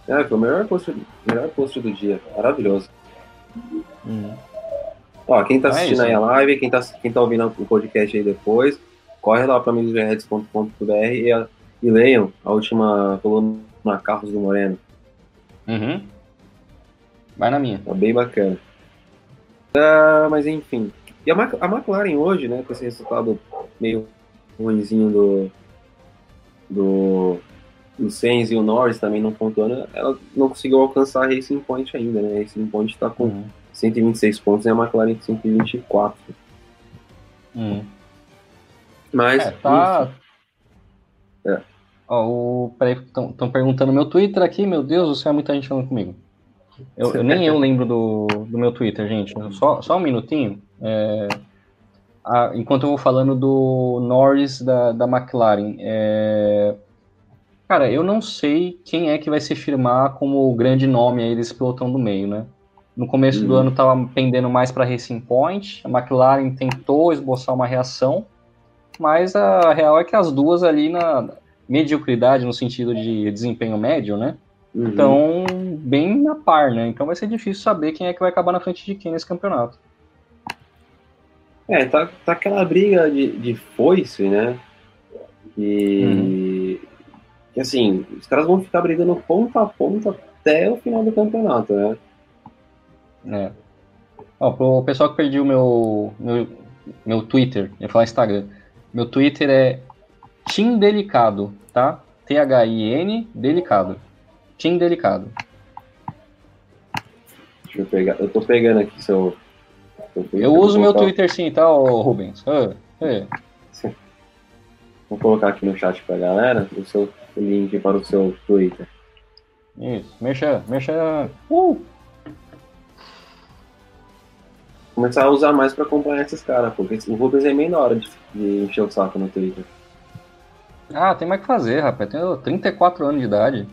É, foi o melhor post, melhor post do dia. Maravilhoso. Hum. Ó, quem tá é assistindo é aí a live, quem tá, quem tá ouvindo o podcast aí depois, corre lá para milosreds.com.br e, e leiam a última coluna Carros do Moreno. Uhum. Vai na minha. Tá bem bacana. Uh, mas enfim. E a, a McLaren hoje, né, com esse resultado meio ruimzinho do, do, do Sainz e o Norris também não pontuando, ela não conseguiu alcançar a Racing Point ainda, né? A Racing Point tá com uhum. 126 pontos e a McLaren com 124. Uhum. Mas. É, tá. É. Ó, o... Peraí, estão perguntando meu Twitter aqui, meu Deus do céu, muita gente falando comigo. Eu, eu nem eu lembro do, do meu Twitter, gente. Só, só um minutinho. É, enquanto eu vou falando do Norris da, da McLaren. É, cara, eu não sei quem é que vai se firmar como o grande nome aí desse pelotão do meio, né? No começo do uhum. ano estava pendendo mais para Racing Point. A McLaren tentou esboçar uma reação, mas a real é que as duas ali na mediocridade, no sentido de desempenho médio, né? Uhum. Então, bem na par, né? Então vai ser difícil saber quem é que vai acabar na frente de quem nesse campeonato. É, tá, tá aquela briga de, de foice, né? E, uhum. que assim, os caras vão ficar brigando ponta a ponta até o final do campeonato, né? É. Ó, pro pessoal que perdeu o meu, meu, meu Twitter, ia falar Instagram. Meu Twitter é Tim Delicado, tá? T-H-I-N Delicado. Tim Delicado. Deixa eu pegar. Eu tô pegando aqui seu. Eu uso meu Twitter sim, tá, Rubens? Ah, é. Vou colocar aqui no chat pra galera o seu link para o seu Twitter. Isso, mexa, mexa. Uh! Começar a usar mais pra acompanhar esses caras, porque o Rubens é meio na hora de, de encher o saco no Twitter. Ah, tem mais que fazer, rapaz. Tenho 34 anos de idade.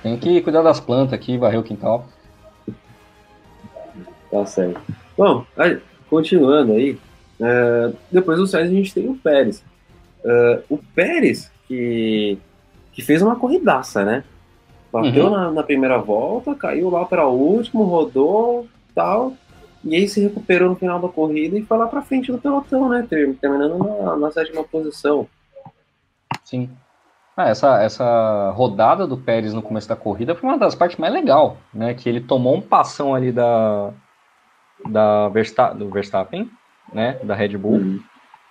Tem que cuidar das plantas aqui, varrer o quintal. Tá certo. Bom, aí, continuando aí, é, depois do Sainz a gente tem o Pérez. É, o Pérez, que, que fez uma corridaça, né? Bateu uhum. na, na, primeira volta, caiu lá para o último, rodou tal, e aí se recuperou no final da corrida e foi lá para frente do pelotão, né? Terminando na, na sétima posição. Sim. Ah, essa, essa rodada do Pérez no começo da corrida foi uma das partes mais legais, né? Que ele tomou um passão ali da, da Versta, do Verstappen, né? Da Red Bull. Uhum.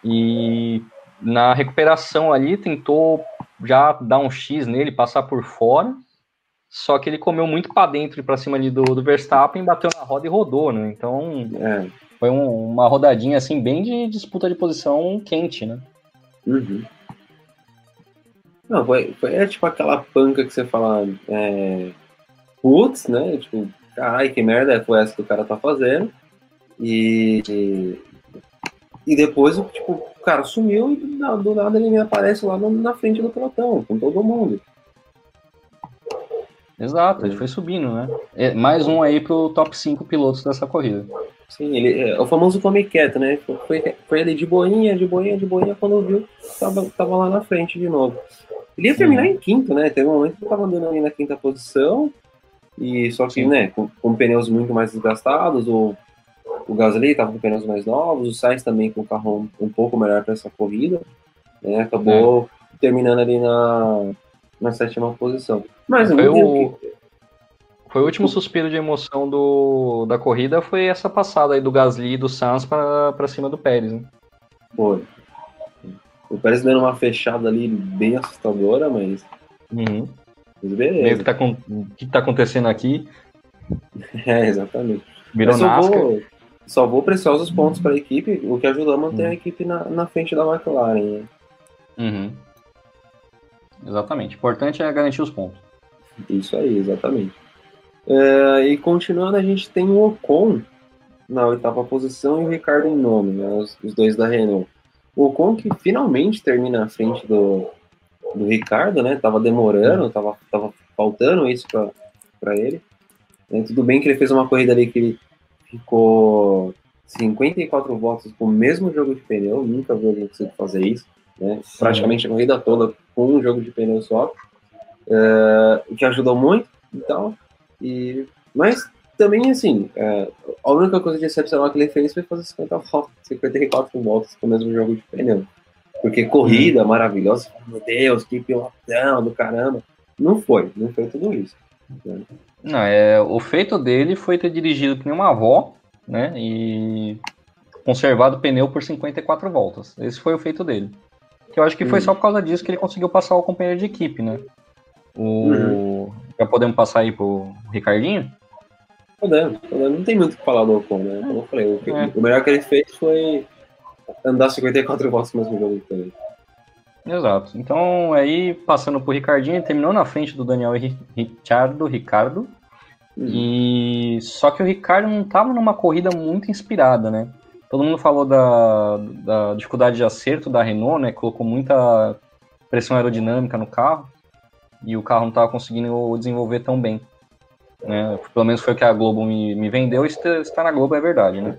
E na recuperação ali tentou já dar um X nele, passar por fora. Só que ele comeu muito para dentro e para cima ali do, do Verstappen, bateu na roda e rodou, né? Então, é. foi um, uma rodadinha assim bem de disputa de posição quente, né? Uhum. Não, foi, foi é, tipo aquela panca que você fala, é, putz, né? Tipo, carai, que merda foi essa que o cara tá fazendo? E, e, e depois, tipo, o cara sumiu e do, do nada ele me aparece lá na frente do pelotão, com todo mundo. Exato, ele foi subindo, né? É, mais um aí pro top 5 pilotos dessa corrida. Sim, ele é o famoso come quieto, né? Foi, foi ele de boinha, de boinha, de boinha, quando viu, tava, tava lá na frente de novo. Ele ia terminar Sim. em quinto, né? Teve um momento que ele tava andando ali na quinta posição, e só que, Sim. né, com, com, pneus muito mais desgastados, o, o Gasly tava com pneus mais novos, o Sainz também com o carro um, um pouco melhor para essa corrida, né? Acabou é. terminando ali na, na sétima posição. Mas foi o... Foi o último suspiro de emoção do, da corrida, foi essa passada aí do Gasly e do Sainz para cima do Pérez, né? Foi. O Pérez dando uma fechada ali bem assustadora, mas. Uhum. Mas beleza. Meio que tá, com... o que tá acontecendo aqui. É, exatamente. Virou só vou, só vou preciosos pontos para a equipe, o que ajudou a manter uhum. a equipe na, na frente da McLaren. Né? Uhum. Exatamente. O importante é garantir os pontos. Isso aí, exatamente. É, e continuando, a gente tem o Ocon na oitava posição e o Ricardo em nono, né, os, os, dois da Renault. O Ocon que finalmente termina à frente do, do Ricardo, né? Tava demorando, tava, tava faltando isso para ele. É, tudo bem que ele fez uma corrida ali que ele ficou 54 voltas com o mesmo jogo de pneu, nunca vi alguém conseguir fazer isso, né? Praticamente a corrida toda com um jogo de pneu só, é, o que ajudou muito. Então, e, mas também, assim, é, a única coisa de excepcional que ele fez foi fazer 50 voltas, 54 voltas com o mesmo jogo de pneu. Porque corrida hum. maravilhosa, meu Deus, que pilotão do caramba. Não foi, não foi tudo isso. Né? Não, é, o feito dele foi ter dirigido que nem uma avó, né? E conservado o pneu por 54 voltas. Esse foi o feito dele. Que eu acho que foi hum. só por causa disso que ele conseguiu passar o companheiro de equipe, né? O... Uhum. Já podemos passar aí pro Ricardinho? Podemos, podemos. Não tem muito o que falar do Ocon, né? Como eu falei, o, é. o melhor que ele fez foi andar 54 voltas no mesmo jogo também. Exato. Então, aí, passando pro Ricardinho, ele terminou na frente do Daniel Ricciardo, Ricardo. Uhum. E só que o Ricardo não estava numa corrida muito inspirada, né? Todo mundo falou da, da dificuldade de acerto da Renault, né? Colocou muita pressão aerodinâmica no carro e o carro não estava conseguindo desenvolver tão bem. Né? Pelo menos foi o que a Globo me, me vendeu, e está na Globo é verdade, né?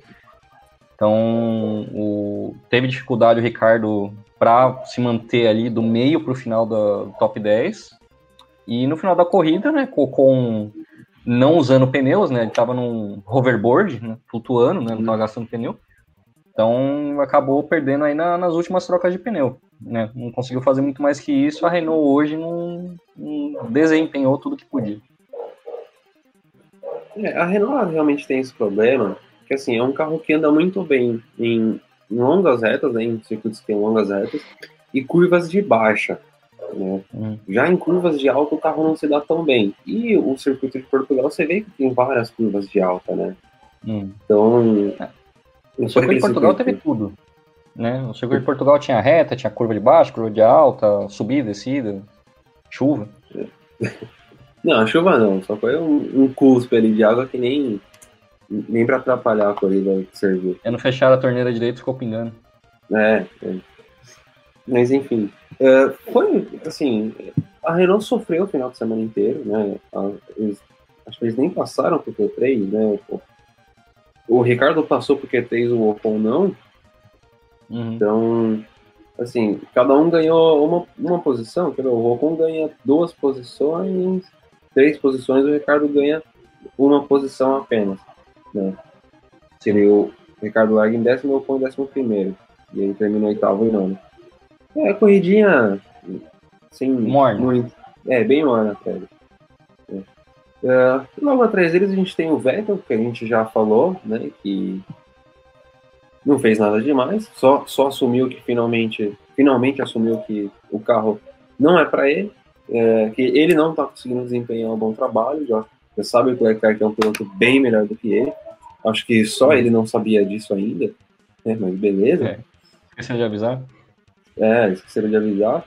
Então, o, teve dificuldade o Ricardo para se manter ali do meio para o final do top 10. E no final da corrida, né, com não usando pneus, né, ele estava num hoverboard, né, flutuando, né, não estava gastando pneu. Então, acabou perdendo aí na, nas últimas trocas de pneu né? Não conseguiu fazer muito mais que isso. A Renault hoje não, não desempenhou tudo que podia. É, a Renault realmente tem esse problema, que assim, é um carro que anda muito bem em, em longas retas, né, em circuitos que tem longas retas, e curvas de baixa. Né? Hum. Já em curvas de alta o carro não se dá tão bem. E o circuito de Portugal você vê que tem várias curvas de alta, né? Hum. Então. É. O circuito de Portugal teve tudo. Né? O circuito de Portugal tinha reta, tinha curva de baixo, curva de alta, subida, descida, chuva. Não, chuva não, só foi um, um cuspe ali de água que nem, nem para atrapalhar a corrida serviu. É não fechar a torneira direito ficou pingando. É, é. mas enfim. É, foi, assim, a Renault sofreu o final de semana inteiro, né? Eles, acho que eles nem passaram pro Q3, né? O, Ricardo passou pro Q3, o Ocon não, Uhum. Então, assim, cada um ganhou uma, uma posição, quer o Ocon ganha duas posições, três posições, o Ricardo ganha uma posição apenas, né? Seria o Ricardo larga em décimo e o Ocon em décimo primeiro, e ele terminou oitavo e nono. É, corridinha, sem morna. muito, é, bem morna, velho. É. Uh, logo atrás deles a gente tem o Vettel, que a gente já falou, né, que não fez nada demais, só, só assumiu que finalmente, finalmente assumiu que o carro não é para ele, é, que ele não está conseguindo desempenhar um bom trabalho, já, já sabe que o Leclerc é um piloto bem melhor do que ele, Acho que só ele não sabia disso ainda, né? Mas beleza. É. Esqueceram de avisar? É, esqueceram de avisar.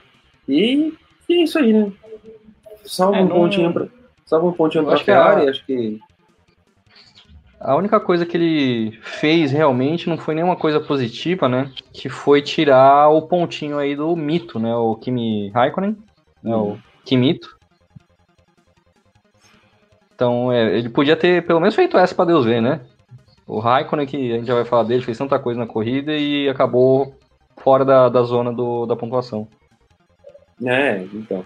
E, e é isso aí, né? Salva É, um não- pontinho pra, salva um pontinho é a- Ferrari, acho que. A única coisa que ele fez realmente não foi nenhuma coisa positiva, né? Que foi tirar o pontinho aí do mito, né? O Kimi Raikkonen, né? o Kimito. Então, é, ele podia ter pelo menos feito essa pra Deus ver, né? O Raikkonen, que a gente já vai falar dele, fez tanta coisa na corrida e acabou fora da, da zona do, da pontuação. É, então.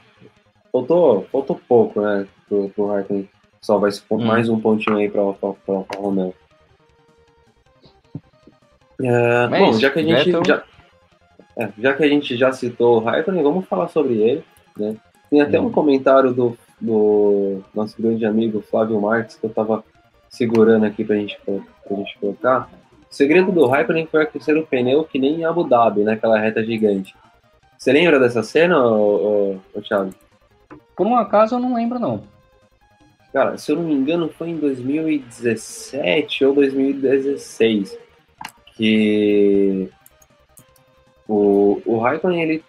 Faltou, faltou pouco, né? Pro, pro Raikkonen esse ponto, Hum. mais um pontinho aí pra, pra, pra, Romeo. É, é bom, isso, já que a gente Vettel- já, é, já que a gente já citou o Raikkonen, vamos falar sobre ele, né? Tem até Hum. um comentário do, do nosso grande amigo Flávio Marques que eu tava segurando aqui pra gente, pra, pra gente colocar. O segredo do Raikkonen foi aquecer o pneu que nem em Abu Dhabi, naquela reta gigante. Você lembra dessa cena, ô, ô, ô, Thiago? Por um acaso eu não lembro, não. Cara, se eu não me engano, foi em 2017 ou 2016 que o, o Raikkonen, ele,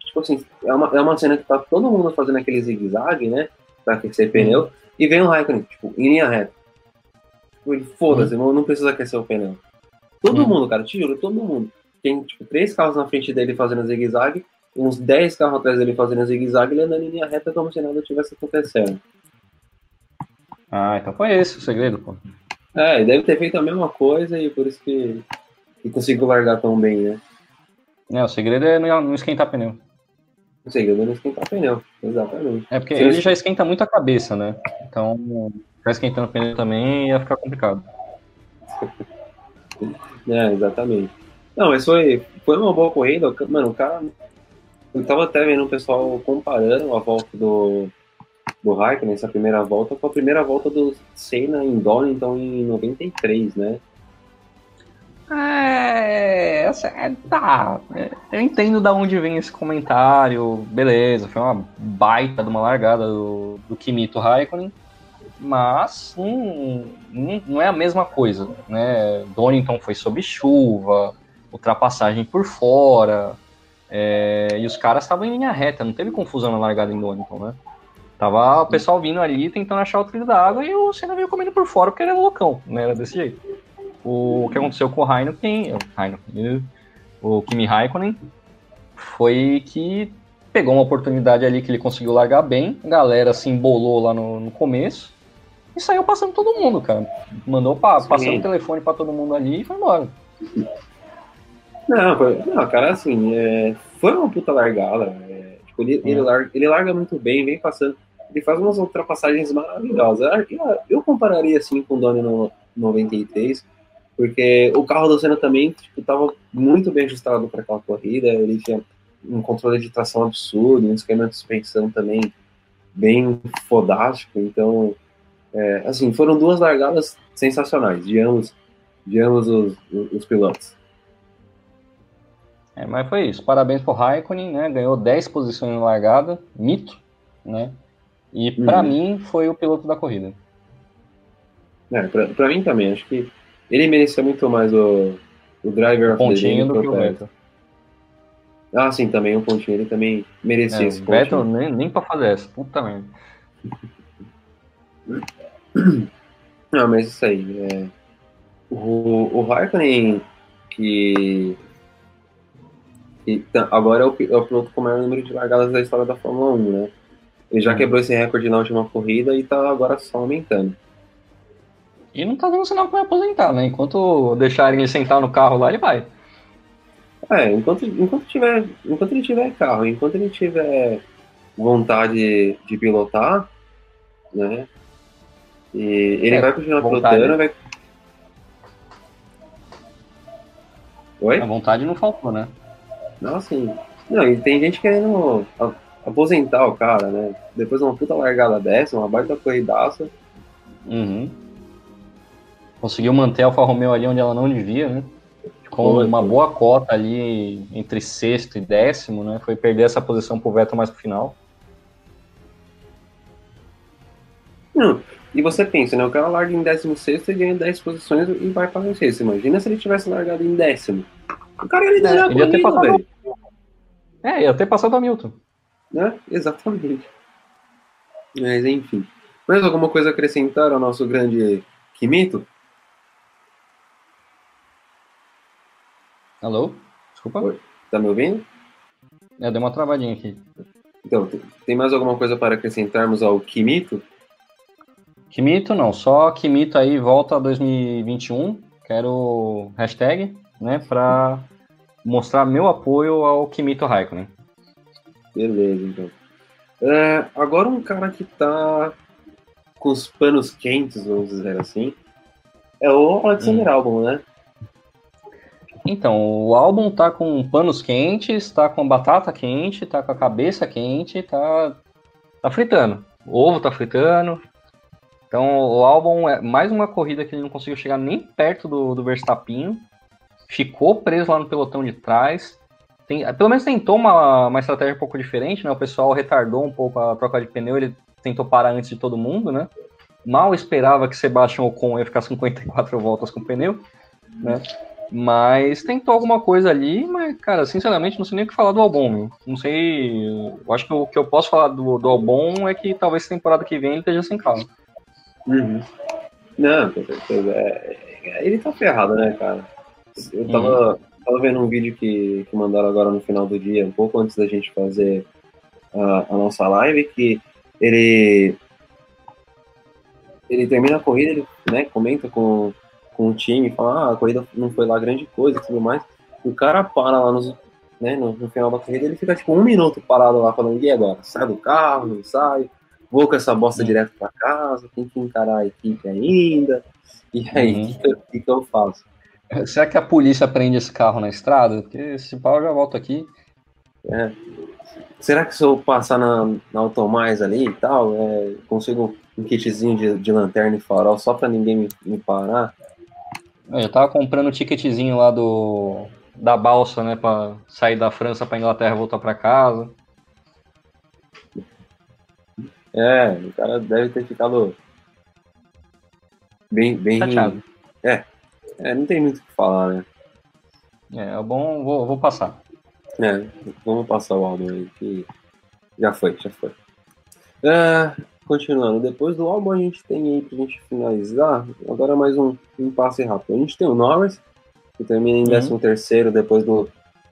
tipo assim, é uma, é uma cena que tá todo mundo fazendo aquele zigue-zague, né, pra aquecer pneu, e vem o Raikkonen, tipo, em linha reta. Tipo, ele, foda-se, não, não precisa aquecer o pneu. Todo Hum. mundo, cara, te juro, todo mundo. Tem, tipo, três carros na frente dele fazendo zigue-zague, uns 10 carros atrás dele fazendo zigue-zague, ele andando em linha reta como se nada tivesse acontecendo. Ah, então foi esse o segredo, pô. É, e deve ter feito a mesma coisa e por isso que, que conseguiu largar tão bem, né? É, o segredo é não não esquentar pneu. O segredo é não esquentar pneu, exatamente. É porque Sim. ele já esquenta muito a cabeça, né? Então, ficar esquentando o pneu também ia ficar complicado. É, exatamente. Não, mas foi, foi uma boa corrida. Mano, o cara. Eu tava até vendo o pessoal comparando a volta do, do Raikkonen, essa primeira volta, com a primeira volta do Senna em Donington em 93, né? É, essa- é, tá. é, Eu entendo da onde vem esse comentário. Beleza, foi uma baita de uma largada do, do Kimito Raikkonen. Mas hum, hum, não é a mesma coisa, né? Donington foi sob chuva, ultrapassagem por fora, é, e os caras estavam em linha reta, não teve confusão na largada em Donington, né? Tava o pessoal vindo ali tentando achar o trilho da água e o Senna veio comendo por fora porque ele era loucão, né? Era desse jeito. O que aconteceu com o Heineken, Heineken, o Kimi Raikkonen, foi que pegou uma oportunidade ali que ele conseguiu largar bem, a galera se embolou lá no, no começo e saiu passando todo mundo, cara. Mandou pa, passando o telefone pra todo mundo ali e foi embora. Não, foi- não cara, assim, é, foi uma puta largada. é, tipo, ele, ele, É. larga, ele larga muito bem, vem passando. Ele faz umas ultrapassagens maravilhosas. Eu, eu- compararia assim com o Doni no 93, porque o carro do Senna também tipo, tava muito bem ajustado para aquela corrida. Ele tinha um controle de tração absurdo, um esquema de suspensão também bem fodástico. Então, é, assim, foram duas largadas sensacionais de ambos, de ambos os, os- os pilotos. É, mas foi isso. Parabéns pro Raikkonen, né? Ganhou 10 posições na largada, mito, né? E pra Uhum. mim foi o piloto da corrida. É, pra, pra mim também, acho que ele merecia muito mais o, o driver of the Pontinho do que o. Vettel. Ah, sim, também um pontinho, ele também merecia É, esse o Vettel pontinho. nem, nem pra fazer essa, puta merda. Não, mas isso aí, é, o, o Raikkonen, que, tá- agora é o, é o piloto com o maior número de largadas da história da Fórmula 1, né? Ele já quebrou esse recorde na última corrida e tá agora só aumentando. E não tá dando sinal que vai aposentar, né? Enquanto deixarem ele sentar no carro lá, ele vai. É, enquanto, enquanto, tiver, enquanto ele tiver carro, enquanto ele tiver vontade de pilotar, né? E ele É, vai continuar vontade. pilotando, vai. Oi? A vontade não faltou, né? Não, assim. Não, e tem gente querendo aposentar o cara, né? Depois de uma puta largada dessa, uma baita corridaça. Uhum. Conseguiu manter a Alfa Romeo ali onde ela não devia, né? Com Foi, uma foi. boa cota ali entre sexto e décimo, né? Foi perder essa posição pro Vettel mais pro final. Não, e você pensa, né? O cara larga em 16 e ganha 10 posições e vai para sexto. Imagina se ele tivesse largado em décimo. O cara ia liderar É, ele ia ter passado. velho. É, ia ter passado a Milton. Né? Exatamente. Mas enfim. Mais alguma coisa a acrescentar ao nosso grande Kimito? Alô? Desculpa. Oi. Tá me ouvindo? É, deu uma travadinha aqui. Então, tem- mais alguma coisa para acrescentarmos ao Kimito? Kimito não, só Kimito aí volta a 2021. Quero hashtag, né, pra mostrar meu apoio ao Kimito Raikkonen. Beleza, então. É, agora um cara que tá com os panos quentes, vamos dizer assim, é o Alexander Albon, né? Então, o álbum tá com panos quentes, tá com batata quente, tá com a cabeça quente, tá, tá fritando. O ovo tá fritando. Então, o álbum é mais uma corrida que ele não conseguiu chegar nem perto do, do Verstappen. Ficou preso lá no pelotão de trás. Tem- pelo menos tentou uma, uma estratégia um pouco diferente, né? O pessoal retardou um pouco a troca de pneu, ele tentou parar antes de todo mundo, né? Mal esperava que Sebastian Ocon ia ficar 54 voltas com o pneu, né? Mas tentou alguma coisa ali, mas, cara, sinceramente, não sei nem o que falar do Albon. meu. Não sei. Eu acho que o que eu posso falar do, do Albon é que talvez temporada que vem ele esteja sem carro. Uhum. Não, com certeza. É, é- ele tá ferrado, né, cara? Eu tava, tava vendo um vídeo que, que mandaram agora no final do dia, um pouco antes da gente fazer a, a nossa live, que ele ele termina a corrida, ele né, comenta com, com o time, fala, ah, a corrida não foi lá grande coisa e tudo mais. O cara para lá nos, né, no, no final da corrida, ele fica tipo um minuto parado lá falando, e agora? Sai do carro, não sai? Vou com essa bosta Uhum. direto pra casa, tem que encarar a equipe ainda. E aí, o Uhum. que eu- que que eu faço? Será que a polícia prende esse carro na estrada? Porque se pau eu já volto aqui. Será que se eu passar na, na Automais ali e tal, é, consigo um kitzinho de, de lanterna e farol só pra ninguém me, me parar? Eu já tava comprando o ticketzinho lá do da balsa, né, Pra sair da França pra Inglaterra e voltar pra casa. É, o cara deve ter ficado bem, bem, Chateado. é, não tem muito o que falar, né? É, é bom, vou, vou passar. É, vamos passar o álbum aí, que já foi, já foi. É, continuando, depois do álbum a gente tem aí pra gente finalizar, agora mais um, um passe rápido. A gente tem o Norris, que termina em Uhum. 13 terceiro depois do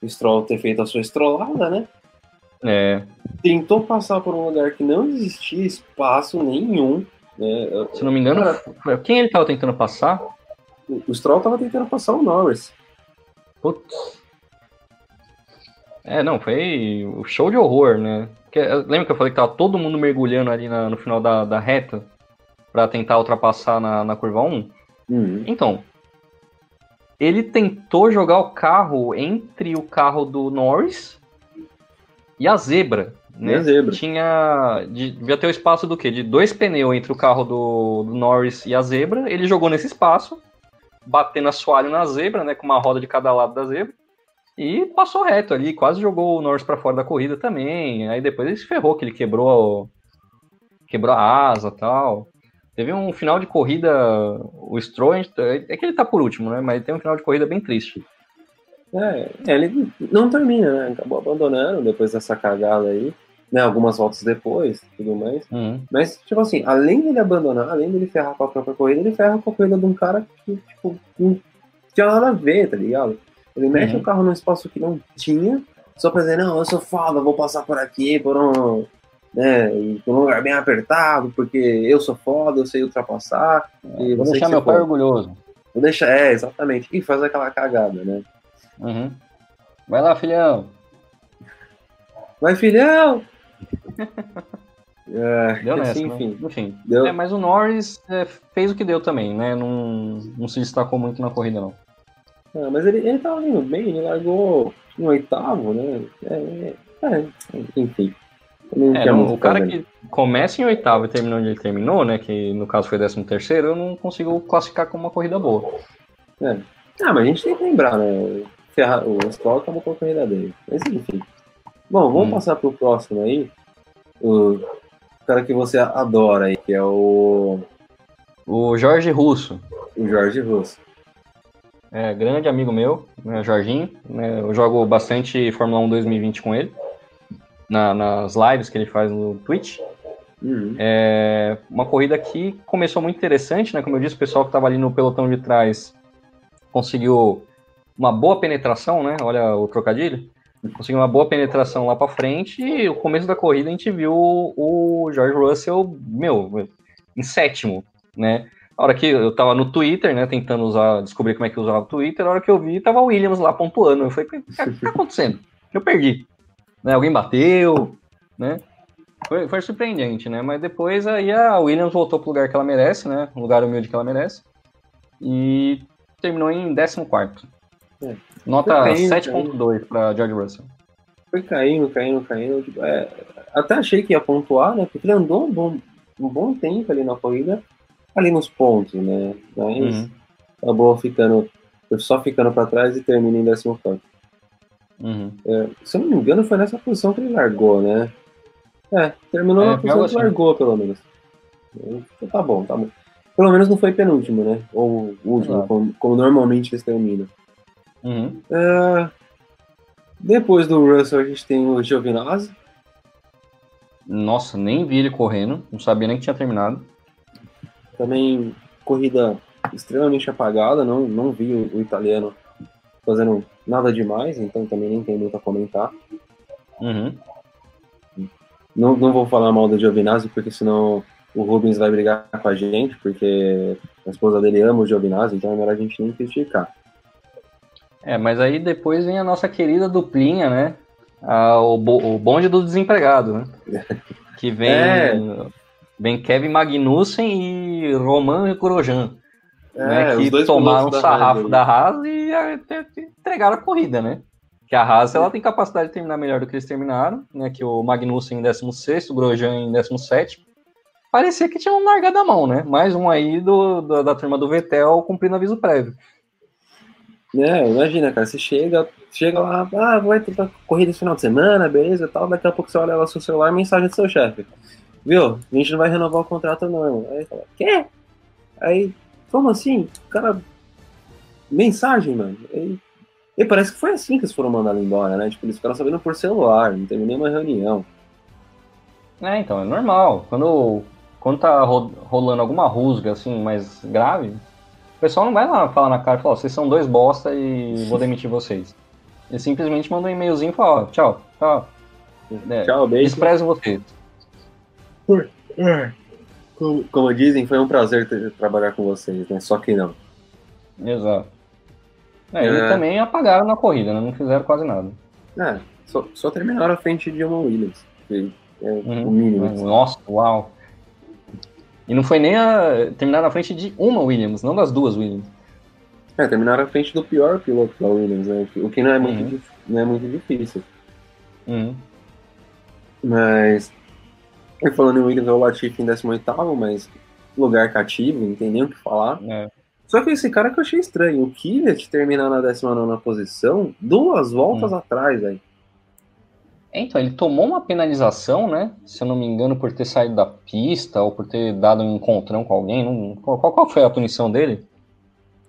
Stroll ter feito a sua estrolada, né? É, Tentou passar por um lugar que não existia espaço nenhum, né? se não me engano, foi- quem ele tava tentando passar? O o Stroll tava tentando passar o Norris. Putz. É, não, foi o show de horror, né? Porque, lembra que eu falei que tava todo mundo mergulhando ali na- no final da, da reta pra tentar ultrapassar na, na curva 1? Uhum. Então, ele tentou jogar o carro entre o carro do Norris e a zebra. Né? E a zebra. Tinha. de- devia ter o espaço do quê? De dois pneus entre o carro do, do Norris e a zebra. Ele jogou nesse espaço, batendo assoalho na zebra, né? Com uma roda de cada lado da zebra. E passou reto ali, quase jogou o Norris para fora da corrida também. Aí depois ele se ferrou, que ele quebrou, quebrou a asa tal. Teve um final de corrida, o Stroll, é que ele tá por último, né? Mas tem um final de corrida bem triste. É, ele não termina, né? Acabou abandonando depois dessa cagada aí, né? Algumas voltas depois, tudo mais. Uhum. Mas, tipo assim, além dele abandonar, além dele ferrar com a própria corrida, ele ferra com a corrida de um cara que, tipo, não tinha nada a ver, tá ligado? Ele mete Uhum. o carro num espaço que não tinha, só pra dizer, não, eu sou foda, vou passar por aqui, por um. Né, por um lugar bem apertado, porque eu sou foda, eu sei ultrapassar. e Vou deixar meu pai orgulhoso. Vou deixar, é, exatamente. E faz aquela cagada, né? Uhum. Vai lá, filhão. Vai, filhão! É, Deu nessa, assim, né? enfim. Enfim. Deu. É, mas o Norris é, fez o que deu também, né? Não, não se destacou muito na corrida, não. Ah, mas ele, ele tava indo bem, ele largou em oitavo, né? É, é, enfim. Não É, o cara que começa em oitavo e termina onde ele terminou, né? Que no caso foi décimo terceiro, eu não consigo classificar como uma corrida boa. Ah, mas a gente tem que lembrar, né? O Stroll acabou com a corrida dele. Mas enfim. Bom, vamos Hum. passar pro próximo aí. O cara que você adora aí, que é o O Jorge Russo. O Jorge Russo. É, grande amigo meu, né, Jorginho. Né, eu jogo bastante Fórmula 1 2020 com ele. Na, nas lives que ele faz no Twitch. Uhum. É uma corrida que começou muito interessante, né? Como eu disse, o pessoal que estava ali no pelotão de trás conseguiu uma boa penetração, né? Olha o trocadilho. Conseguiu uma boa penetração lá para frente e o começo da corrida a gente viu o George Russell, meu, em sétimo, né? A hora que eu tava no Twitter, né, tentando usar, descobrir como é que usava o Twitter, a hora que eu vi, tava o Williams lá pontuando. Eu falei, o que tá acontecendo? Eu perdi. Né, alguém bateu, né? Foi, foi, surpreendente, né? Mas depois aí a Williams voltou pro lugar que ela merece, né? O lugar humilde que ela merece. E terminou em 14. É. Nota 7.2 para George Russell. Foi caindo, caindo, caindo. Tipo, é, até achei que ia pontuar, né? Porque ele andou um bom, um bom tempo ali na corrida, ali nos pontos, né? Mas uhum. acabou ficando, só ficando para trás e termina em 14. Uhum. É, se eu não me engano, foi nessa posição que ele largou, né? É, terminou é, na posição que assim. largou, pelo menos. Então, tá bom, tá bom. Pelo menos não foi penúltimo, né? Ou último, como, como, normalmente eles terminam. Uhum. É, depois do Russell, a gente tem o Giovinazzi. Nossa, nem vi ele correndo, não sabia nem que tinha terminado. Também corrida extremamente apagada, não, não vi o, o italiano fazendo nada demais, então também nem tem muito a comentar. Uhum. Não, não vou falar mal do Giovinazzi, porque senão o Rubens vai brigar com a gente, porque a esposa dele ama o Giovinazzi, então é melhor a gente nem criticar. É, mas aí depois vem a nossa querida duplinha, né? Ah, o, o bonde do desempregado, né? Que vem, é. vem Kevin Magnussen e Roman Grosjean. É, né, que tomaram um sarrafo da Haas e entregaram a corrida, né? que a Haas ela tem capacidade de terminar melhor do que eles terminaram, né? Que o Magnussen em 16, o Grosjean em 17. Parecia que tinham largado a mão, né? Mais um aí do, do, da turma do Vettel cumprindo aviso prévio. É, imagina, cara, você chega, chega lá, ah, vai ter corrida esse final de semana, beleza tal, daqui a pouco você olha lá seu celular, mensagem do seu chefe. Viu? A gente não vai renovar o contrato não. Aí fala, quê? Aí, como assim? Cara, mensagem, mano. Aí, e parece que foi assim que eles foram mandados embora, né? Tipo, eles ficaram sabendo por celular, não teve nenhuma reunião. É, então, é normal. Quando, quando tá rolando alguma rusga, assim, mais grave, o pessoal não vai lá falar na cara e falar, oh, vocês são dois bosta e vou demitir vocês. Ele simplesmente manda um e-mailzinho e fala, oh, tchau, tchau. É, tchau, beijo. Desprezo vocês. Como, como dizem, foi um prazer ter, trabalhar com vocês, né? Só que não. Exato. É, eles é... também apagaram na corrida, né? Não fizeram quase nada. É, só, só terminaram à frente de uma Williams. Que é uhum. o mínimo. Nossa, uau. E não foi nem a. terminar na frente de uma Williams, não das duas Williams. É, terminaram à frente do pior piloto da Williams, né? O que não é muito, uhum. não é muito difícil. Uhum. Mas. Falando em Williams, o Latifi em 18, mas lugar cativo, não tem nem o que falar. É. Só que esse cara que eu achei estranho. O Kvyat terminar na 19 posição, duas voltas hum. atrás, velho. Então, ele tomou uma penalização, né? Se eu não me engano, por ter saído da pista ou por ter dado um encontrão com alguém. Não... Qual, qual foi a punição dele?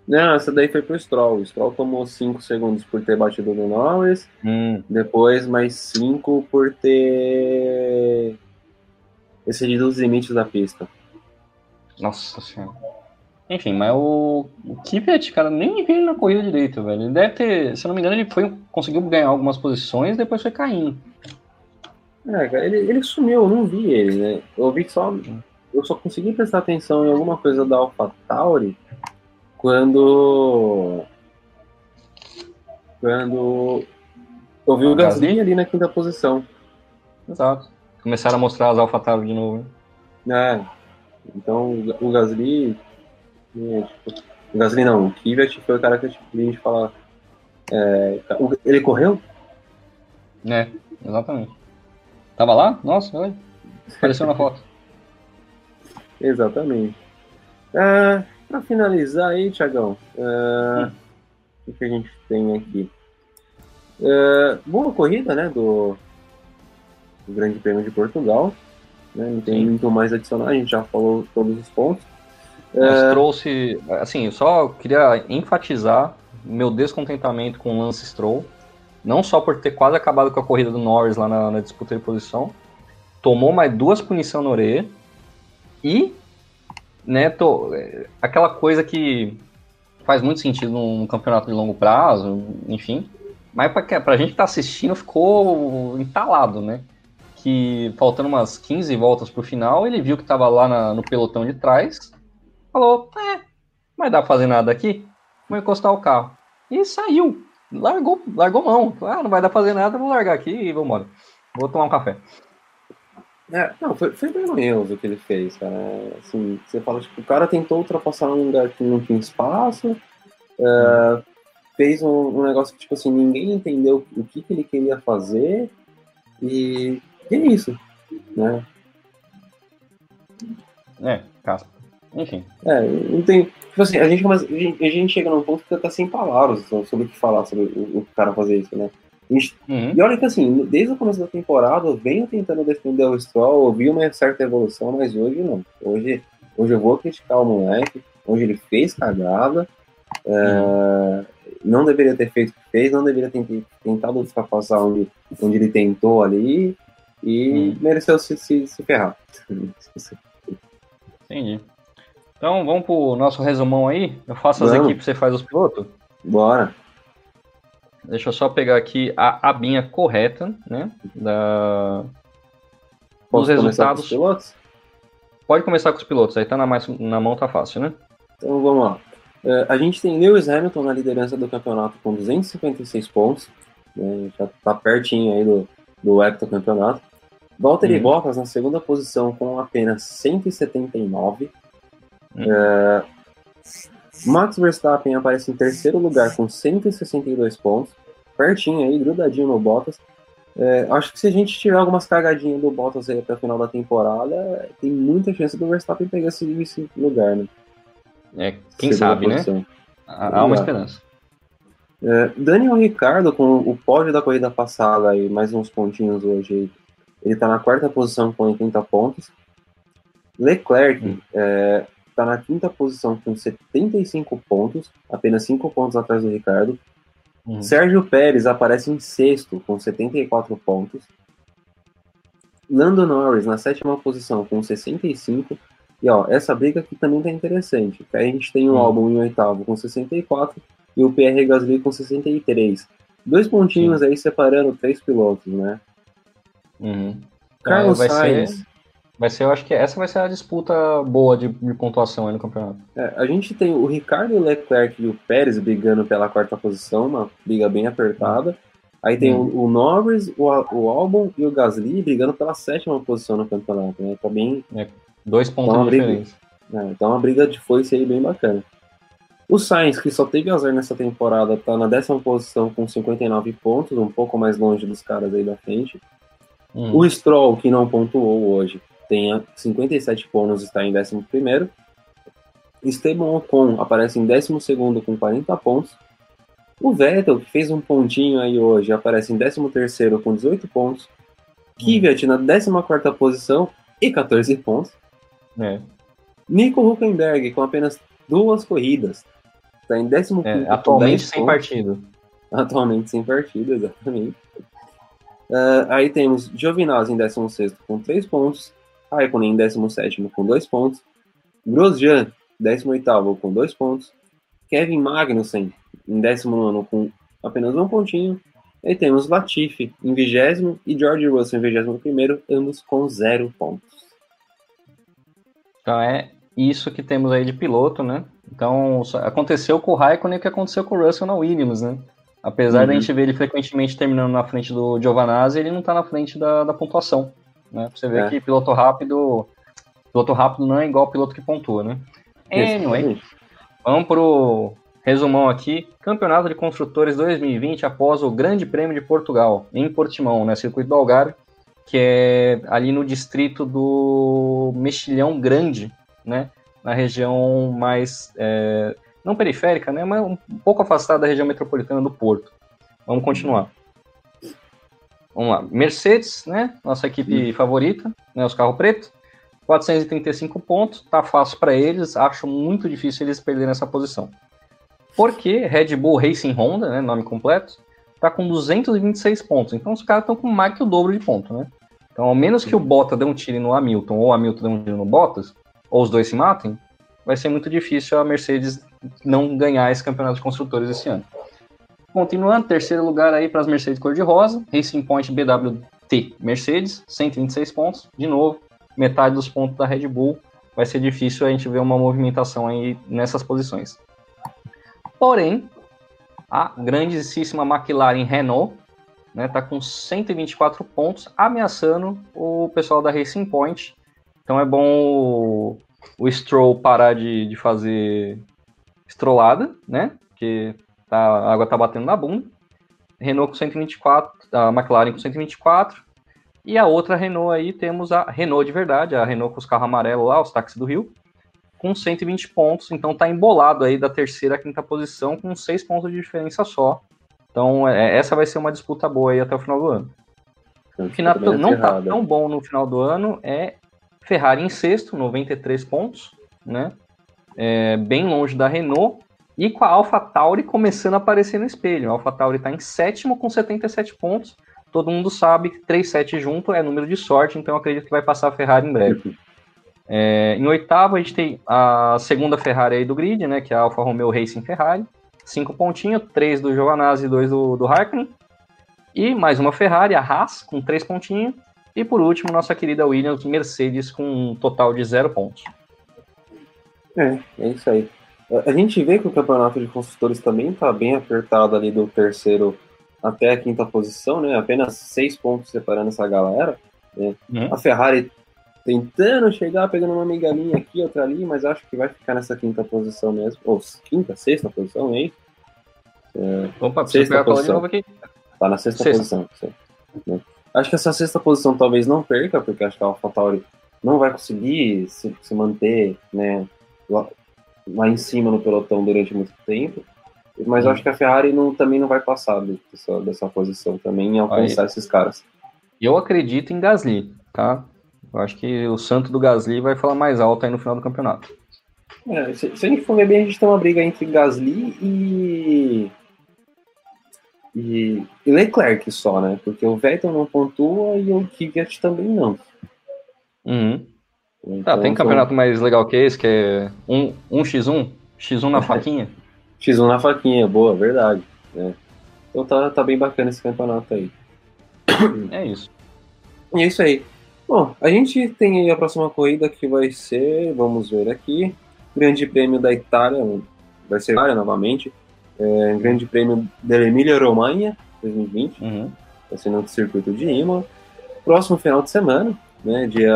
Não, essa daí foi pro Stroll. O Stroll tomou 5 segundos por ter batido no Norris. Hum. Depois, mais 5 por ter excedido os limites da pista. Nossa senhora. Enfim, mas o, o Kvyat, cara, nem vi ele na corrida direito, velho. Ele deve ter, se eu não me engano, ele foi, conseguiu ganhar algumas posições e depois foi caindo. É, cara, ele, ele sumiu, eu não vi ele, né? Eu vi só. Eu só consegui prestar atenção em alguma coisa da AlphaTauri quando. Quando. Eu vi o Gasly ali na quinta posição. Exato. Começaram a mostrar as AlphaTauri de novo. É. Então o Gasly tipo, o Gasly não, o Kvyat foi o cara que eu tive de falar. É, ele correu? É, exatamente. Tava lá? Nossa, olha. Apareceu na foto. exatamente. É, para finalizar aí, Tiagão, é, hum. o que a gente tem aqui? É, boa corrida, né, do, do Grande Prêmio de Portugal. Né, não tem Sim. muito mais adicionar, a gente já falou todos os pontos. É... trouxe, assim, eu só queria enfatizar meu descontentamento com o Lance Stroll, não só por ter quase acabado com a corrida do Norris lá na, na disputa de posição, tomou mais duas punições na orelha e, né, tô, aquela coisa que faz muito sentido num campeonato de longo prazo, enfim, mas pra, pra gente que tá assistindo ficou entalado, né? Que faltando umas 15 voltas pro final, ele viu que tava lá na, no pelotão de trás, falou, é, não vai dar pra fazer nada aqui, vou encostar o carro. E saiu, largou, largou mão. Ah, não vai dar pra fazer nada, vou largar aqui e vou embora. Vou tomar um café. É, não, foi, foi vergonhoso o que ele fez, cara. Assim, você fala, tipo, o cara tentou ultrapassar num lugar que não tinha espaço, é, fez um, um, negócio que, tipo assim, ninguém entendeu o que, que ele queria fazer, e, e é isso, né? É, caspa. Enfim. É, não tem. Tipo assim, a gente, começa, a gente, a gente chega num ponto que tá sem palavras sobre o que falar sobre o, o cara fazer isso, né? Uhum. E olha que assim, desde o começo da temporada eu venho tentando defender o Stroll, eu vi uma certa evolução, mas hoje não. Hoje, hoje eu vou criticar o moleque, hoje ele fez cagada, é, uhum. não deveria ter feito o que fez, não deveria ter tentado ultrapassar onde, onde ele tentou ali e uhum. mereceu se, se, se ferrar. Entendi. Então vamos pro nosso resumão aí. Eu faço as equipes, você faz os pilotos? Bora. Deixa eu só pegar aqui a abinha correta, né? Da... Posso os resultados. Com os pilotos? Pode começar com os pilotos, aí tá na, mais, na mão, tá fácil, né? Então vamos lá. Uh, a gente tem Lewis Hamilton na liderança do campeonato com 256 pontos, né, já tá pertinho aí do, do heptacampeonato. Valtteri uhum. Bottas na segunda posição com apenas 179. Uhum. Uh, Max Verstappen aparece em terceiro lugar com 162 pontos, pertinho aí, grudadinho no Bottas. É, acho que se a gente tiver algumas cagadinhas do Bottas aí até o final da temporada, tem muita chance do Verstappen pegar esse, esse lugar, né? É, quem Segunda sabe, né? posição. né? Há uma esperança. É, Daniel Ricardo, com o pódio da corrida passada e mais uns pontinhos hoje, ele tá na quarta posição com 80 pontos. Leclerc, hum. é, está na quinta posição com 75 pontos, apenas 5 pontos atrás do Ricardo. Uhum. Sérgio Pérez aparece em sexto com 74 pontos. Lando Norris na sétima posição com 65. E ó, essa briga aqui também tá interessante. a gente tem o uhum. álbum em oitavo com 64 e o PR Gasly com 63. Dois pontinhos aí separando três pilotos, né? Uhum. Carlos é, Sainz. Ser Vai ser, eu acho que essa vai ser a disputa boa de, de pontuação aí no campeonato. É, a gente tem o Ricardo Leclerc e o Pérez brigando pela quarta posição, uma briga bem apertada. Aí tem hum. o, o, Norris, o, o Albon e o Gasly brigando pela sétima posição no campeonato, né? Tá bem... É, dois pontos então, de diferença. É, então uma briga de foice aí bem bacana. O Sainz, que só teve azar nessa temporada, tá na décima posição com 59 pontos, um pouco mais longe dos caras aí da frente. Hum. O Stroll, que não pontuou hoje, tem 57 pontos, está em 11. Esteban Ocon aparece em 12 com 40 pontos. O Vettel, que fez um pontinho aí hoje, aparece em 13 com 18 pontos. Kvyat na 14 posição e 14 pontos. É. Nico Huckenberg com apenas duas corridas. Está em 15 é, Atualmente sem pontos. partido. Atualmente sem partido, exatamente. Uh, aí temos Giovinazzi em 16 com 3 pontos. Raikkonen em 17 com 2 pontos. Grosjean, 18 com 2 pontos. Kevin Magnussen em 19 com apenas um pontinho. E temos Latifi em 20 e George Russell em 21, ambos com 0 pontos. Então é isso que temos aí de piloto, né? Então aconteceu com o Raikkonen o que aconteceu com o Russell na Williams, né? Apesar uhum. da gente ver ele frequentemente terminando na frente do Giovanazzi, ele não está na frente da, da pontuação. Né? Você vê é. que piloto rápido. Piloto rápido não é igual piloto que pontua, né? Anyway, vamos pro resumão aqui. Campeonato de Construtores 2020 após o Grande Prêmio de Portugal, em Portimão, né? Circuito do Algarve, que é ali no distrito do Mexilhão Grande, né? Na região mais. É, não periférica, né? Mas um pouco afastada da região metropolitana do Porto. Vamos continuar. Vamos lá. Mercedes, né? Nossa equipe Sim. favorita, né? Os carros pretos. 435 pontos, tá fácil para eles, acho muito difícil eles perderem essa posição. Porque Red Bull Racing Honda, né, nome completo, tá com 226 pontos. Então os caras estão com mais que o dobro de ponto, né? Então, ao menos que o Bottas dê um tiro no Hamilton ou o Hamilton dê um tiro no Bottas, ou os dois se matem, vai ser muito difícil a Mercedes não ganhar esse campeonato de construtores esse ano. Continuando, terceiro lugar aí para as Mercedes cor-de-rosa, Racing Point BWT Mercedes, 126 pontos, de novo, metade dos pontos da Red Bull. Vai ser difícil a gente ver uma movimentação aí nessas posições. Porém, a grandíssima McLaren Renault né, tá com 124 pontos, ameaçando o pessoal da Racing Point. Então é bom o Stroll parar de, de fazer estrolada, né? Porque tá, a água tá batendo na bunda. Renault com 124, a McLaren com 124. E a outra Renault aí temos a Renault de verdade, a Renault com os carros amarelos lá, os táxis do Rio, com 120 pontos. Então tá embolado aí da terceira à quinta posição com 6 pontos de diferença só. Então é, essa vai ser uma disputa boa aí até o final do ano. O que não tá tão bom no final do ano é Ferrari em sexto, 93 pontos, né? É, bem longe da Renault. E com a AlphaTauri começando a aparecer no espelho. A AlphaTauri está em sétimo com 77 pontos. Todo mundo sabe que 3-7 junto é número de sorte, então acredito que vai passar a Ferrari em breve. É, em oitavo, a gente tem a segunda Ferrari aí do grid, né? Que é a Alfa Romeo Racing Ferrari. Cinco pontinhos, três do Giovanazzi e dois do, do Harkin. E mais uma Ferrari, a Haas, com três pontinhos. E por último, nossa querida Williams Mercedes com um total de zero pontos. É, é isso aí. A gente vê que o campeonato de construtores também está bem apertado ali do terceiro até a quinta posição, né? Apenas seis pontos separando essa galera. Né? Uhum. A Ferrari tentando chegar, pegando uma migalhinha aqui, outra ali, mas acho que vai ficar nessa quinta posição mesmo. Ou quinta, sexta posição, hein? É, Opa, sexta posição. Aqui. Tá na sexta, sexta. posição. Né? Acho que essa sexta posição talvez não perca, porque acho que a AlphaTauri não vai conseguir se, se manter né, lá, em cima no pelotão durante muito tempo. Mas eu acho que a Ferrari não, também não vai passar dessa, dessa posição também em alcançar Aí. esses caras. Eu acredito em Gasly, tá? Eu acho que o santo do Gasly vai falar mais alto aí no final do campeonato. É, se, se, a gente for ver bem, a gente tem uma briga entre Gasly e e, e Leclerc só, né? Porque o Vettel não pontua e o Kvyat também não. Uhum. Tá, tem campeonato mais legal que esse, que é um, um x1, x1 na faquinha. x1 na faquinha, boa, verdade. Né? Então tá, tá bem bacana esse campeonato aí. É isso. E é isso aí. Bom, a gente tem aí a próxima corrida que vai ser, vamos ver aqui, Grande Prêmio da Itália, vai ser Itália novamente, é, Grande Prêmio da Emília Romagna 2020, uhum. vai ser no circuito de Imola. Próximo final de semana, né, dia,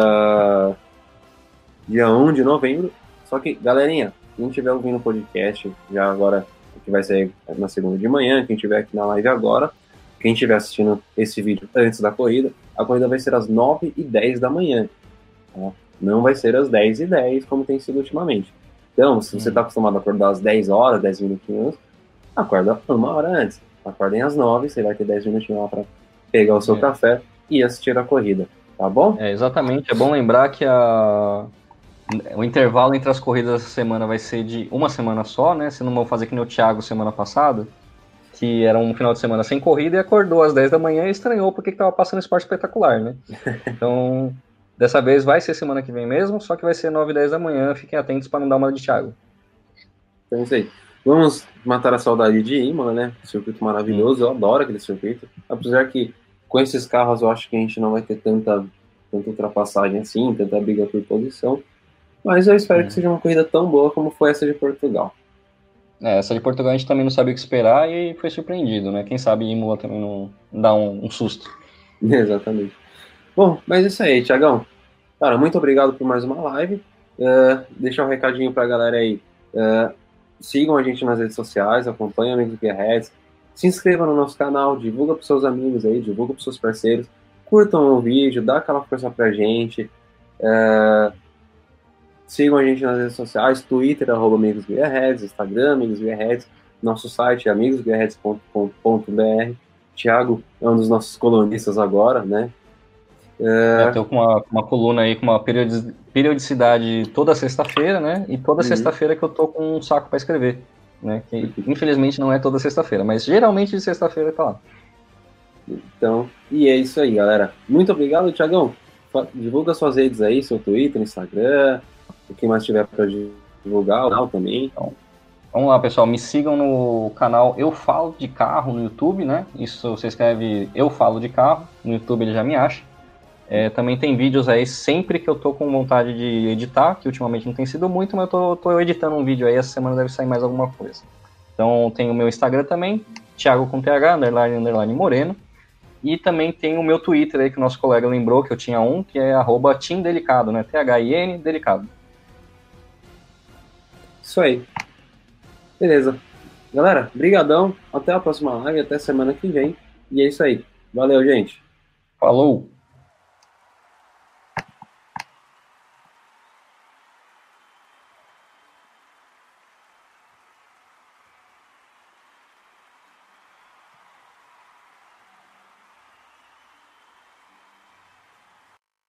dia 1 de novembro. Só que, galerinha, quem estiver ouvindo o podcast, já agora, que vai sair na segunda de manhã, quem estiver aqui na live agora, quem estiver assistindo esse vídeo antes da corrida, a corrida vai ser às 9 e 10 da manhã. Tá? Não vai ser às 10 e 10 como tem sido ultimamente. Então, se você está acostumado a acordar às 10 horas, 10 minutinhos, acorda uma hora antes. Acordem às nove, você vai ter dez minutinhos lá para pegar o seu é. café e assistir a corrida, tá bom? É, exatamente. É bom lembrar que a... o intervalo entre as corridas essa semana vai ser de uma semana só, né? Se não vão fazer que nem o Thiago semana passada, que era um final de semana sem corrida e acordou às 10 da manhã e estranhou porque estava passando esporte espetacular, né? Então, dessa vez vai ser semana que vem mesmo, só que vai ser 9 e 10 da manhã. Fiquem atentos para não dar uma de Thiago. Então é isso aí. Vamos matar a saudade de Imola, né? Circuito maravilhoso, eu adoro aquele circuito. Apesar que com esses carros eu acho que a gente não vai ter tanta, tanta ultrapassagem assim, tanta briga por posição. Mas eu espero que seja uma corrida tão boa como foi essa de Portugal. É, essa de Portugal a gente também não sabia o que esperar e foi surpreendido, né? Quem sabe Imola também não dá um, um susto. Exatamente. Bom, mas é isso aí, Tiagão. Cara, muito obrigado por mais uma live. Uh, deixar um recadinho pra galera aí. Uh, sigam a gente nas redes sociais, acompanhem Amigos Gearheads, se inscreva no nosso canal, divulga para seus amigos aí, divulga para seus parceiros, curtam o vídeo, dá aquela força pra gente, é... sigam a gente nas redes sociais, Twitter, arroba Amigos Gearheads, Instagram, Amigos Gearheads, nosso site é amigosgearheads.com.br, Thiago é um dos nossos colunistas agora, né? É... Eu tô com uma, uma coluna aí com uma periodicidade toda sexta-feira, né? E toda uhum. sexta-feira que eu tô com um saco para escrever, né? Que infelizmente não é toda sexta-feira, mas geralmente de sexta-feira tá lá. Então, e é isso aí, galera. Muito obrigado, Tiagão. Divulga suas redes aí, seu Twitter, Instagram, o que mais tiver para divulgar, o também. Então, vamos lá, pessoal. Me sigam no canal Eu Falo de Carro no YouTube, né? Isso você escreve Eu Falo de Carro, no YouTube ele já me acha. É, também tem vídeos aí sempre que eu tô com vontade de editar, que ultimamente não tem sido muito, mas eu tô, tô editando um vídeo aí, essa semana deve sair mais alguma coisa. Então tem o meu Instagram também, Thiago com TH, underline, underline Moreno. E também tem o meu Twitter aí, que o nosso colega lembrou que eu tinha um, que é arroba Delicado, né? T-H-I-N Delicado. Isso aí. Beleza. Galera, brigadão. Até a próxima live, até semana que vem. E é isso aí. Valeu, gente. Falou!